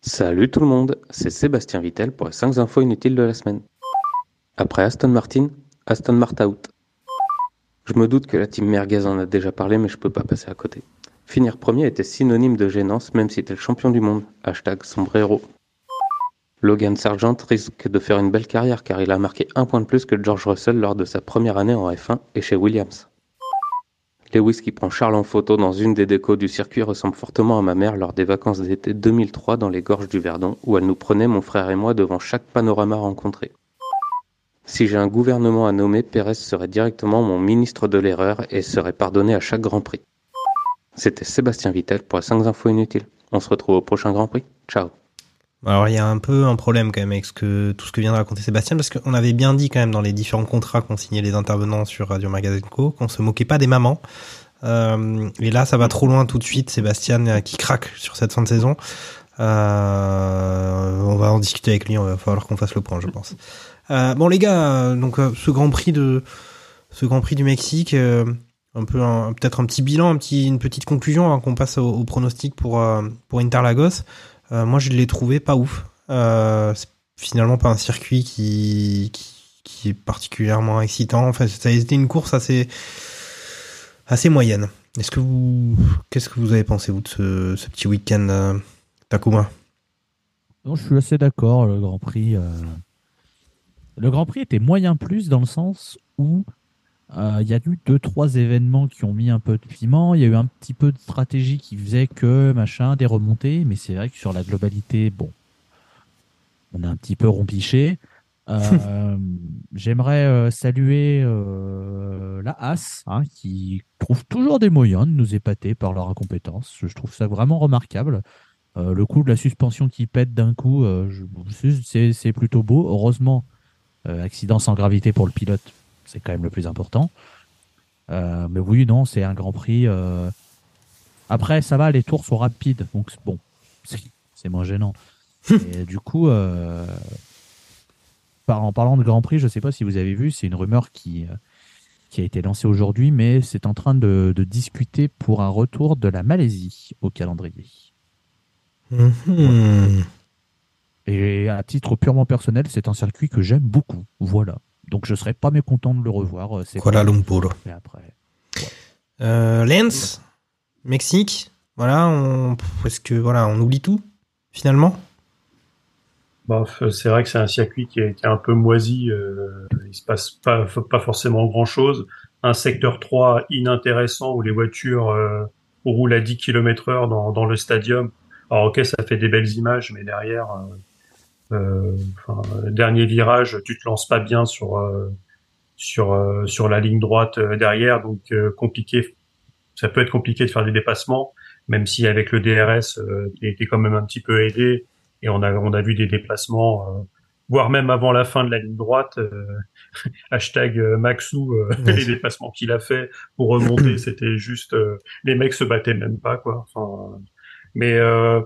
Salut tout le monde, c'est Sébastien Vittel pour les 5 infos inutiles de la semaine. Après Aston Martin, Aston Martin out. Je me doute que la team Merguez en a déjà parlé, mais je peux pas passer à côté. Finir premier était synonyme de gênance, même si t'es le champion du monde. Hashtag sombrero. Logan Sargent risque de faire une belle carrière car il a marqué un point de plus que George Russell lors de sa première année en F1 et chez Williams. Lewis qui prend Charles en photo dans une des décos du circuit ressemble fortement à ma mère lors des vacances d'été 2003 dans les gorges du Verdon où elle nous prenait, mon frère et moi, devant chaque panorama rencontré. Si j'ai un gouvernement à nommer, Pérez serait directement mon ministre de l'erreur et serait pardonné à chaque Grand Prix. C'était Sébastien Vittel pour les 5 infos inutiles. On se retrouve au prochain Grand Prix. Ciao. Alors il y a un peu un problème quand même avec tout ce que vient de raconter Sébastien, parce qu'on avait bien dit quand même dans les différents contrats qu'ont signés les intervenants sur Radio Magazine Co qu'on se moquait pas des mamans. Euh, et là ça va trop loin tout de suite, Sébastien euh, qui craque sur cette fin de saison. Euh, on va en discuter avec lui, on va falloir qu'on fasse le point je pense. Euh, bon les gars, donc euh, ce Grand Prix de ce Grand Prix du Mexique, euh, un peu peut-être un petit bilan, une petite conclusion qu'on passe au, pronostic pour euh, pour Interlagos. Euh, moi, je l'ai trouvé pas ouf. Euh, c'est finalement pas un circuit qui, qui, est particulièrement excitant. Enfin, ça a été une course assez, assez moyenne. Est-ce que vous, qu'est-ce que vous avez pensé vous de ce, petit week-end, euh, Takuma? Non, je suis assez d'accord. Le Grand Prix, euh, le Grand Prix était moyen plus dans le sens où euh, il y a eu deux trois événements qui ont mis un peu de piment. Il y a eu un petit peu de stratégie qui faisait que machin des remontées, mais c'est vrai que sur la globalité, bon, on a un petit peu rompiché. Euh, *laughs* J'aimerais euh, saluer la As, hein, qui trouve toujours des moyens de nous épater par leur incompétence. Je trouve ça vraiment remarquable. Le coup de la suspension qui pète d'un coup, c'est plutôt beau. Heureusement, euh, accident sans gravité pour le pilote, c'est quand même le plus important. Euh, mais oui, non, c'est un Grand Prix. euh, Après, ça va, les tours sont rapides, donc bon, c'est moins gênant. *laughs* Et du coup, par- en parlant de Grand Prix, je ne sais pas si vous avez vu, c'est une rumeur qui, qui a été lancée aujourd'hui, mais c'est en train de, de discuter pour un retour de la Malaisie au calendrier. Mhm. Et à titre purement personnel, c'est un circuit que j'aime beaucoup. Voilà. Donc je serais pas mécontent de le revoir. euh, c'est Kuala. Lumpur. Et après. Euh, Lens, Mexique. Voilà, on, est-ce que voilà, on oublie tout finalement? Bah, c'est vrai que c'est un circuit qui est, qui est un peu moisi. Euh, il se passe pas, pas forcément grand chose. Un secteur 3 inintéressant où les voitures euh, roulent à 10 km heure dans, dans le stadium. Alors ok, ça fait des belles images, mais derrière, euh, enfin, le dernier virage, tu te lances pas bien sur euh, sur euh, sur la ligne droite euh, derrière, donc euh, compliqué. Ça peut être compliqué de faire des dépassements, même si avec le DRS, euh, qui était quand même un petit peu aidé, et on a on a vu des déplacements, euh, voire même avant la fin de la ligne droite. euh, *laughs* hashtag euh, Maxou, euh, Ouais. les déplacements qu'il a fait pour remonter, *clears throat* c'était juste euh, les mecs se battaient même pas quoi. Enfin, mais euh,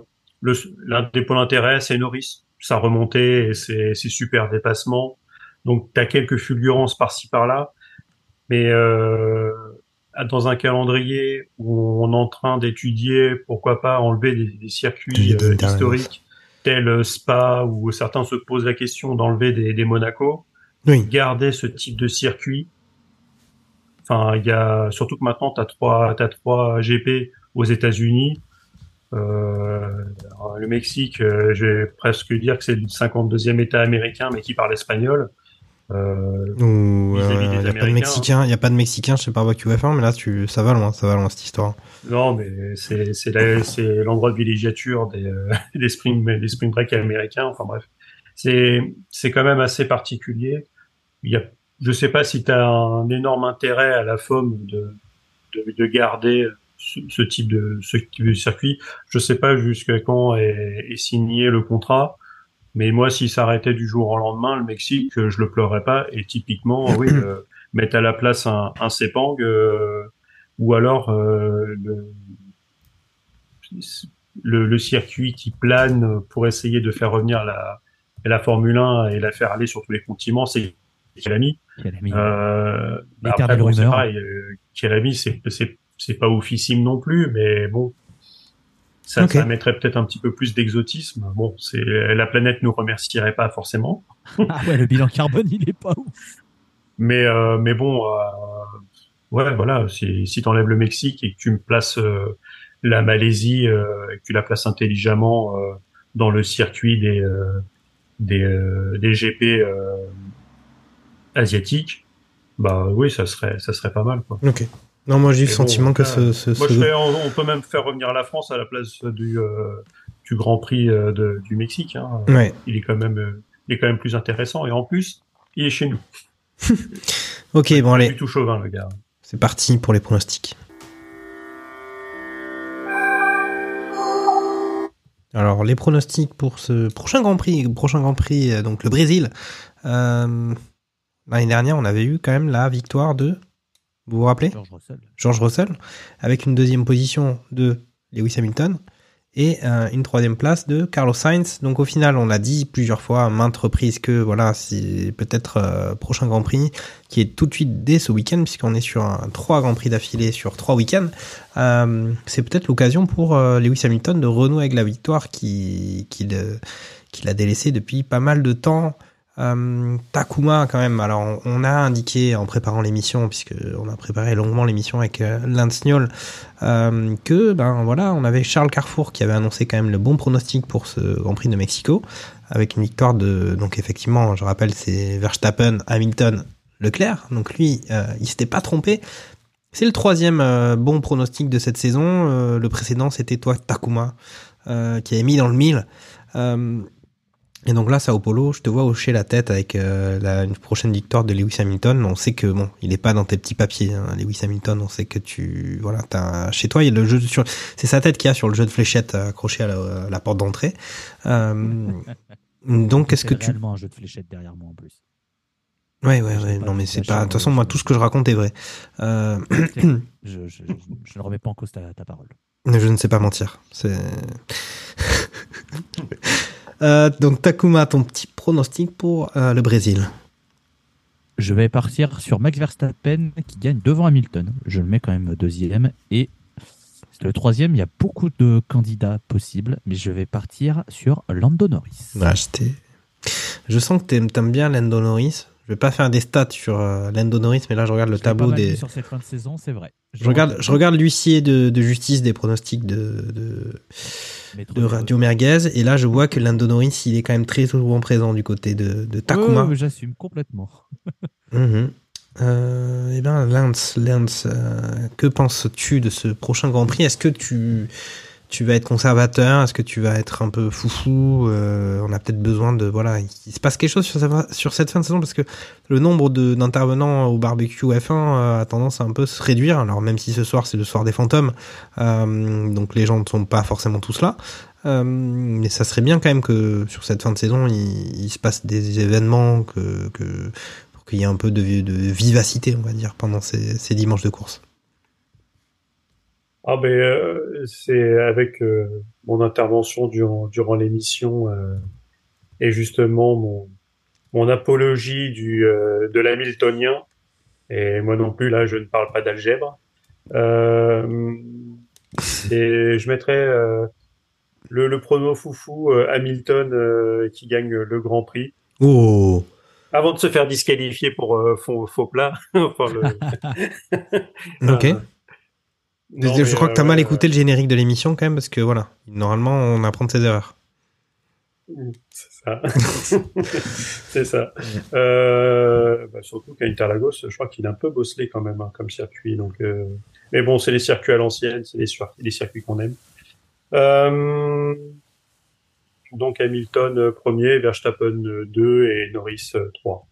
l'un des points d'intérêt, c'est Norris, sa remontée et ses, ses super dépassements. Donc t'as quelques fulgurances par-ci par-là, mais euh, dans un calendrier où on est en train d'étudier, pourquoi pas enlever des, des circuits euh, historiques tels Spa, où certains se posent la question d'enlever des, des Monaco, Oui. garder ce type de circuit. Enfin, il y a surtout que maintenant t'as trois, t'as trois GP aux États-Unis. Euh, alors, le Mexique, euh, je vais presque dire que c'est le 52e État américain, mais qui parle espagnol. Euh, il des y a pas de Américains. Mexicain, il y a pas de Mexicain, je sais pas Baku F1, mais là tu, ça va loin, ça va loin cette histoire. Non, mais c'est l'endroit de villégiature des euh, *laughs* des spring des spring break américains. Enfin bref, c'est c'est quand même assez particulier. Il y a, je sais pas si tu as un énorme intérêt à la FOM de de, de garder ce, ce type de ce type de circuit. Je sais pas jusqu'à quand est, est signé le contrat. Mais moi, s'il s'arrêtait du jour au lendemain, le Mexique, euh, je le pleurerais pas. Et typiquement, *clears throat* oui, euh, mettre à la place un, un Sepang, euh, ou alors euh, le, le, le circuit qui plane pour essayer de faire revenir la, la Formule 1 et la faire aller sur tous les continents, c'est. Kirami. Euh, bah après, bon, c'est pareil, c'est c'est pas oufissime non plus, mais bon, ça, Ok. ça mettrait peut-être un petit peu plus d'exotisme. Bon, c'est la planète nous remercierait pas forcément. *laughs* Ah ouais, le bilan carbone, il est pas ouf. Mais euh, mais bon, euh, ouais, voilà. Si si t'enlèves le Mexique et que tu me places euh, la Malaisie et que tu la places intelligemment dans le circuit des des des GP asiatiques, bah oui, ça serait ça serait pas mal quoi. Ok. Non, moi j'ai eu le sentiment bon, que ce, ce, moi, ce- je fais- on, on peut même faire revenir la France à la place du, euh, du Grand Prix euh, de- du Mexique. Hein. Ouais. Il est quand même, euh, il est quand même plus intéressant et en plus, il est chez nous. *laughs* Ok, bon allez, du tout chauvin le gars. c'est parti pour les pronostics. Alors les pronostics pour ce prochain Grand Prix, prochain Grand Prix, euh, donc le Brésil. Euh, L'année dernière, on avait eu quand même la victoire de, vous vous rappelez, George Russell. George Russell, avec une deuxième position de Lewis Hamilton et euh, une troisième place de Carlos Sainz. Donc au final, on l'a dit plusieurs fois, à maintes reprises, que voilà, c'est peut-être euh, prochain Grand Prix qui est tout de suite dès ce week-end, puisqu'on est sur un trois Grands Prix d'affilée sur trois week-ends. Euh, c'est peut-être l'occasion pour euh, Lewis Hamilton de renouer avec la victoire qui- qu'il euh, qu'il a délaissée depuis pas mal de temps. Euh, Takuma quand même. Alors on, a indiqué en préparant l'émission, puisque on a préparé longuement l'émission avec euh, Lance Niol, euh, que ben voilà, on avait Charles Carrefour qui avait annoncé quand même le bon pronostic pour ce Grand Prix de Mexico, avec une victoire de donc effectivement, je rappelle, c'est Verstappen, Hamilton, Leclerc. Donc lui, euh, il s'était pas trompé. C'est le troisième bon pronostic de cette saison. Le précédent, c'était toi, Takuma, qui avait mis dans le mille. Et donc là, Sao Paulo, je te vois hocher la tête avec euh, la, une prochaine victoire de Lewis Hamilton. On sait que bon, il est pas dans tes petits papiers, hein, Lewis Hamilton. On sait que tu, voilà, t'as chez toi, il y a le jeu sur, c'est sa tête qu'il y a sur le jeu de fléchette accroché à la, à la porte d'entrée. Euh, donc, qu'est-ce que tu, un jeu de fléchettes derrière moi en plus. ouais, ouais, Non, mais c'est pas. De toute façon, moi, tout ce que je raconte est vrai. Euh, Je, je, je, je ne remets pas en cause ta, ta parole. Je ne sais pas mentir. C'est. *laughs* Euh, donc Takuma, ton petit pronostic pour euh, le Brésil. Je vais partir sur Max Verstappen qui gagne devant Hamilton. Je le mets quand même deuxième. Et le troisième, il y a beaucoup de candidats possibles, mais je vais partir sur Lando Norris. Ouais, je, sens que t'aimes, t'aimes bien Lando Norris. Je vais pas faire des stats sur euh, Lando Norris, mais là je regarde le Je tableau des. mis sur cette fin de saison, c'est vrai. Je regarde, je regarde l'huissier de, de justice des pronostics de, de, Maître de Radio Merguez, et là je vois que Lando Norris, il est quand même très souvent présent du côté de, de Takuma. J'assume complètement. *laughs* Mhm. Euh, eh ben, Lance, Lance, euh, que penses-tu de ce prochain Grand Prix? Est-ce que tu, tu vas être conservateur Est-ce que tu vas être un peu foufou Euh, On a peut-être besoin de voilà, il se passe quelque chose sur, sur cette fin de saison parce que le nombre d'intervenants au barbecue F1 euh, a tendance à un peu se réduire. Alors même si ce soir c'est le soir des fantômes, euh, donc les gens ne sont pas forcément tous là. Mais ça serait bien quand même que sur cette fin de saison, il, se passe des événements que, pour qu'il y ait un peu de, vi- de vivacité, on va dire, pendant ces dimanches de course. Ah ben euh, c'est avec euh, mon intervention durant, durant l'émission euh, et justement mon, mon apologie du, euh, de l'hamiltonien. Et moi non plus, là, je ne parle pas d'algèbre. Euh, et je mettrais euh, le, le prono foufou euh, Hamilton euh, qui gagne le Grand Prix. Oh Avant de se faire disqualifier pour euh, faux, faux plat. *laughs* Enfin, le- *laughs* *laughs* Ok. Non, je crois que tu as euh, mal écouté le générique de l'émission quand même, parce que voilà, normalement on apprend de ses erreurs. C'est ça. *laughs* c'est ça. Euh, bah, surtout qu'à Interlagos, je crois qu'il est un peu bosselé quand même hein, comme circuit. Donc, euh, mais bon, c'est les circuits à l'ancienne, c'est les, sur- les circuits qu'on aime. Euh, donc Hamilton premier, Verstappen euh, 2 et Norris euh, 3.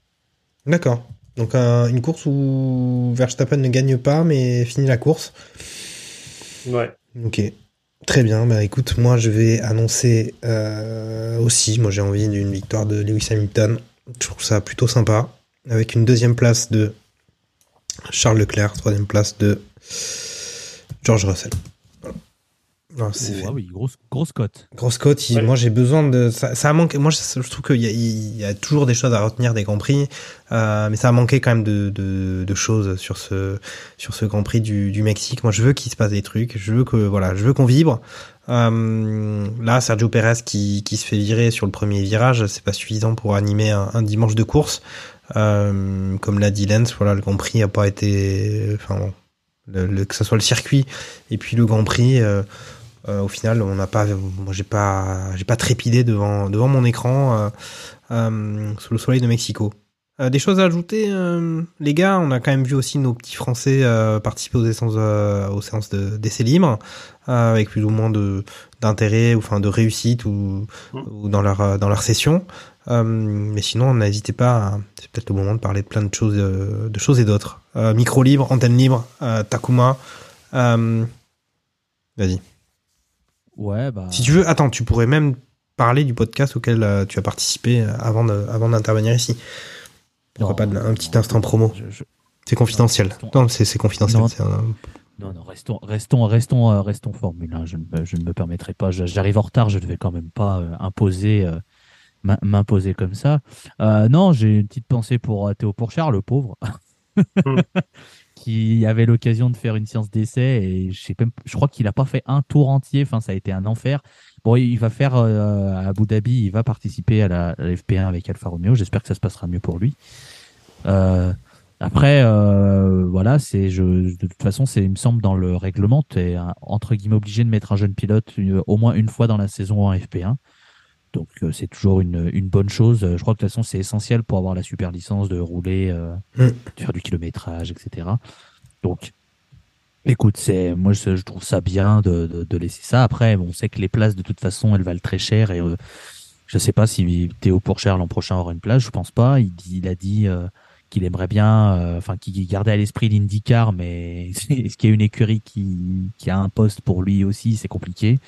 D'accord. Donc un- une course où Verstappen ne gagne pas, mais finit la course. Ouais. Ok. Très bien. Bah écoute, moi je vais annoncer euh, aussi. Moi j'ai envie d'une victoire de Lewis Hamilton. Je trouve ça plutôt sympa. Avec une deuxième place de Charles Leclerc, troisième place de George Russell. C'est Oh, fait. ah oui, grosse, grosse cote. Grosse cote, Ouais. moi j'ai besoin de. Ça, ça a manqué. Moi je, je trouve qu'il y, y a toujours des choses à retenir des Grands Prix, euh, mais ça a manqué quand même de, de, de choses sur ce, sur ce Grand Prix du, du Mexique. Moi je veux qu'il se passe des trucs, je veux que voilà, je veux qu'on vibre. Euh, là, Sergio Perez qui, qui se fait virer sur le premier virage, c'est pas suffisant pour animer un, un dimanche de course. Euh, comme l'a dit Lens, voilà, le Grand Prix a pas été. Enfin bon, le- le- que ce soit le circuit et puis le Grand Prix. euh, au final, on n'a pas, moi j'ai pas, j'ai pas trépidé devant devant mon écran euh, euh, sous le soleil de Mexico. Euh, des choses à ajouter, euh, les gars? On a quand même vu aussi nos petits Français euh, participer aux séances, euh, aux séances de- d'essais libres, euh, avec plus ou moins de d'intérêt, ou enfin de réussite, ou, ou dans leur euh, dans leur session. Euh, mais sinon, n'hésitez pas. C'est peut-être le moment de parler de plein de choses, euh, de choses et d'autres. Euh, micro libre, antenne libre, euh, Takuma. Euh, Vas-y. Ouais, bah. Si tu veux, attends, tu pourrais même parler du podcast auquel euh, tu as participé euh, avant de, avant d'intervenir ici. Pourquoi pas de- un petit instant promo C'est confidentiel. Non, c'est c'est confidentiel. Non. c'est un- Non, non, restons, restons, restons, euh, restons Formule 1. Je ne, me- je ne me permettrai pas. je- J'arrive en retard. Je ne vais quand même pas euh, imposer, euh, m'im- m'imposer comme ça. Euh, non, j'ai une petite pensée pour Théo Pourchard, le pauvre, *laughs* qui avait l'occasion de faire une séance d'essai et je crois qu'il n'a pas fait un tour entier. Enfin, ça a été un enfer. Bon, il va faire euh, à Abu Dhabi. Il va participer à la, à la FP1 avec Alfa Romeo. J'espère que ça se passera mieux pour lui. Euh, après, euh, voilà, c'est de toute façon, il me semble dans le règlement, tu es entre guillemets obligé de mettre un jeune pilote au moins une fois dans la saison en FP1. Donc euh, c'est toujours une, une bonne chose. Euh, Je crois que de toute façon c'est essentiel pour avoir la super licence de rouler, euh, Mm. de faire du kilométrage, etc. Donc, écoute, c'est moi je, je trouve ça bien de, de, de laisser ça. Après, bon, on sait que les places de toute façon elles valent très cher et euh, je sais pas si Théo Pourchère l'an prochain aura une place. Je pense pas. Il, il a dit euh, qu'il aimerait bien, euh, enfin qu'il gardait à l'esprit l'IndyCar, mais *laughs* est-ce qu'il y a une écurie qui, qui a un poste pour lui aussi? C'est compliqué.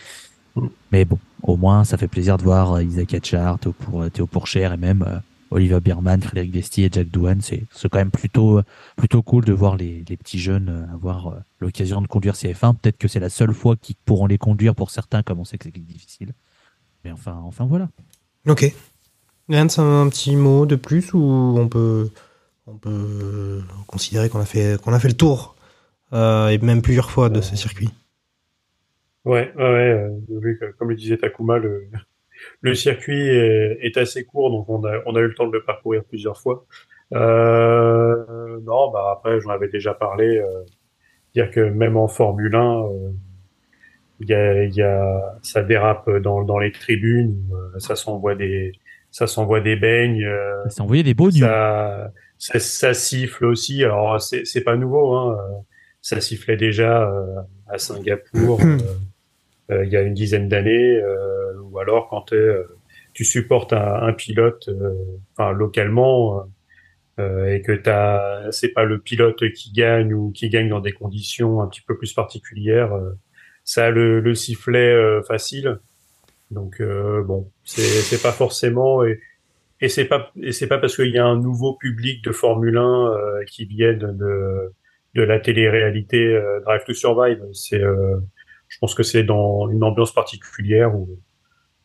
Mais bon, au moins, ça fait plaisir de voir euh, Isaac Hatchard, Théo, pour, Théo Pourchère et même euh, Oliver Biermann, Frédéric Destier et Jack Douane. C'est quand même plutôt, plutôt cool de voir les, les petits jeunes euh, avoir euh, l'occasion de conduire CF1. Peut-être que c'est la seule fois qu'ils pourront les conduire pour certains, comme on sait que c'est difficile. Mais enfin, enfin voilà. Ok. Lance, un petit mot de plus ou on peut, on peut considérer qu'on a fait, a fait le tour euh, et même plusieurs fois de ce circuit? Ouais, ouais, ouais, euh, que- comme le disait Takuma, le, *laughs* le circuit est, est assez court, donc on a, on a eu le temps de le parcourir plusieurs fois. Euh, non, bah après, j'en avais déjà parlé, euh, dire que même en Formule 1, euh, il y a, il y a, ça dérape dans, dans les tribunes, euh, ça s'envoie des, ça s'envoie des beignes. euh, Ça s'est envoyé des beaux ça, ça, ça siffle aussi. Alors c'est c'est pas nouveau, hein. euh, Ça sifflait déjà euh, à Singapour *clears throat* il y a une dizaine d'années, euh, ou alors quand euh, tu supportes un, un pilote, euh, enfin localement, euh, euh, et que t'as, c'est pas le pilote qui gagne ou qui gagne dans des conditions un petit peu plus particulières. euh, ça a le, le sifflet euh, facile. Donc euh, bon, c'est pas forcément et et c'est pas et c'est pas parce qu'il y a un nouveau public de Formule 1 euh, qui viennent de de la télé-réalité euh, Drive to Survive. C'est euh, je pense que c'est dans une ambiance particulière où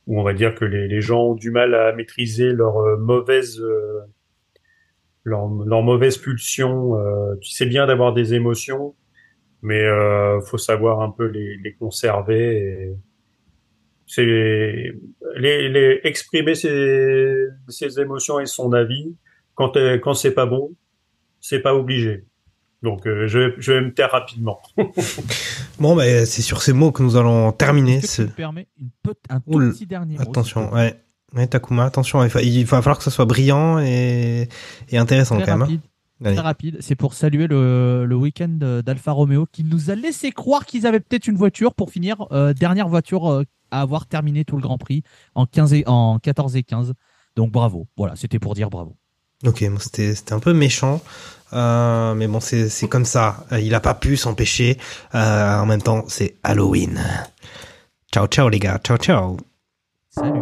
où on va dire que les, gens ont du mal à maîtriser leur euh, mauvaise euh, leur, mauvaise pulsion. Euh, tu sais bien d'avoir des émotions, mais euh, faut savoir un peu les, les conserver. C'est les, les exprimer ses, ses émotions et son avis quand euh, quand c'est pas bon, c'est pas obligé. Donc euh, je, vais- je vais me taire rapidement. *laughs* Bon, bah, c'est sur ces mots que nous allons terminer ce. me permets une un tout Oul. petit dernier mot, Attention, ouais. Ouais, Takuma, attention, il va, il va falloir que ça soit brillant et, et intéressant Très quand même. hein. Allez. Très rapide. C'est pour saluer le, le week-end d'Alfa Romeo qui nous a laissé croire qu'ils avaient peut-être une voiture pour finir euh, dernière voiture euh, à avoir terminé tout le Grand Prix en 15 et, en 14 et 15. Donc bravo. Voilà, c'était pour dire bravo. Ok, bon, c'était un peu méchant, euh, mais bon, c'est c'est comme ça. Euh, Il a pas pu s'empêcher. Euh, en même temps, c'est Halloween. Ciao, ciao les gars. Ciao, ciao. Salut.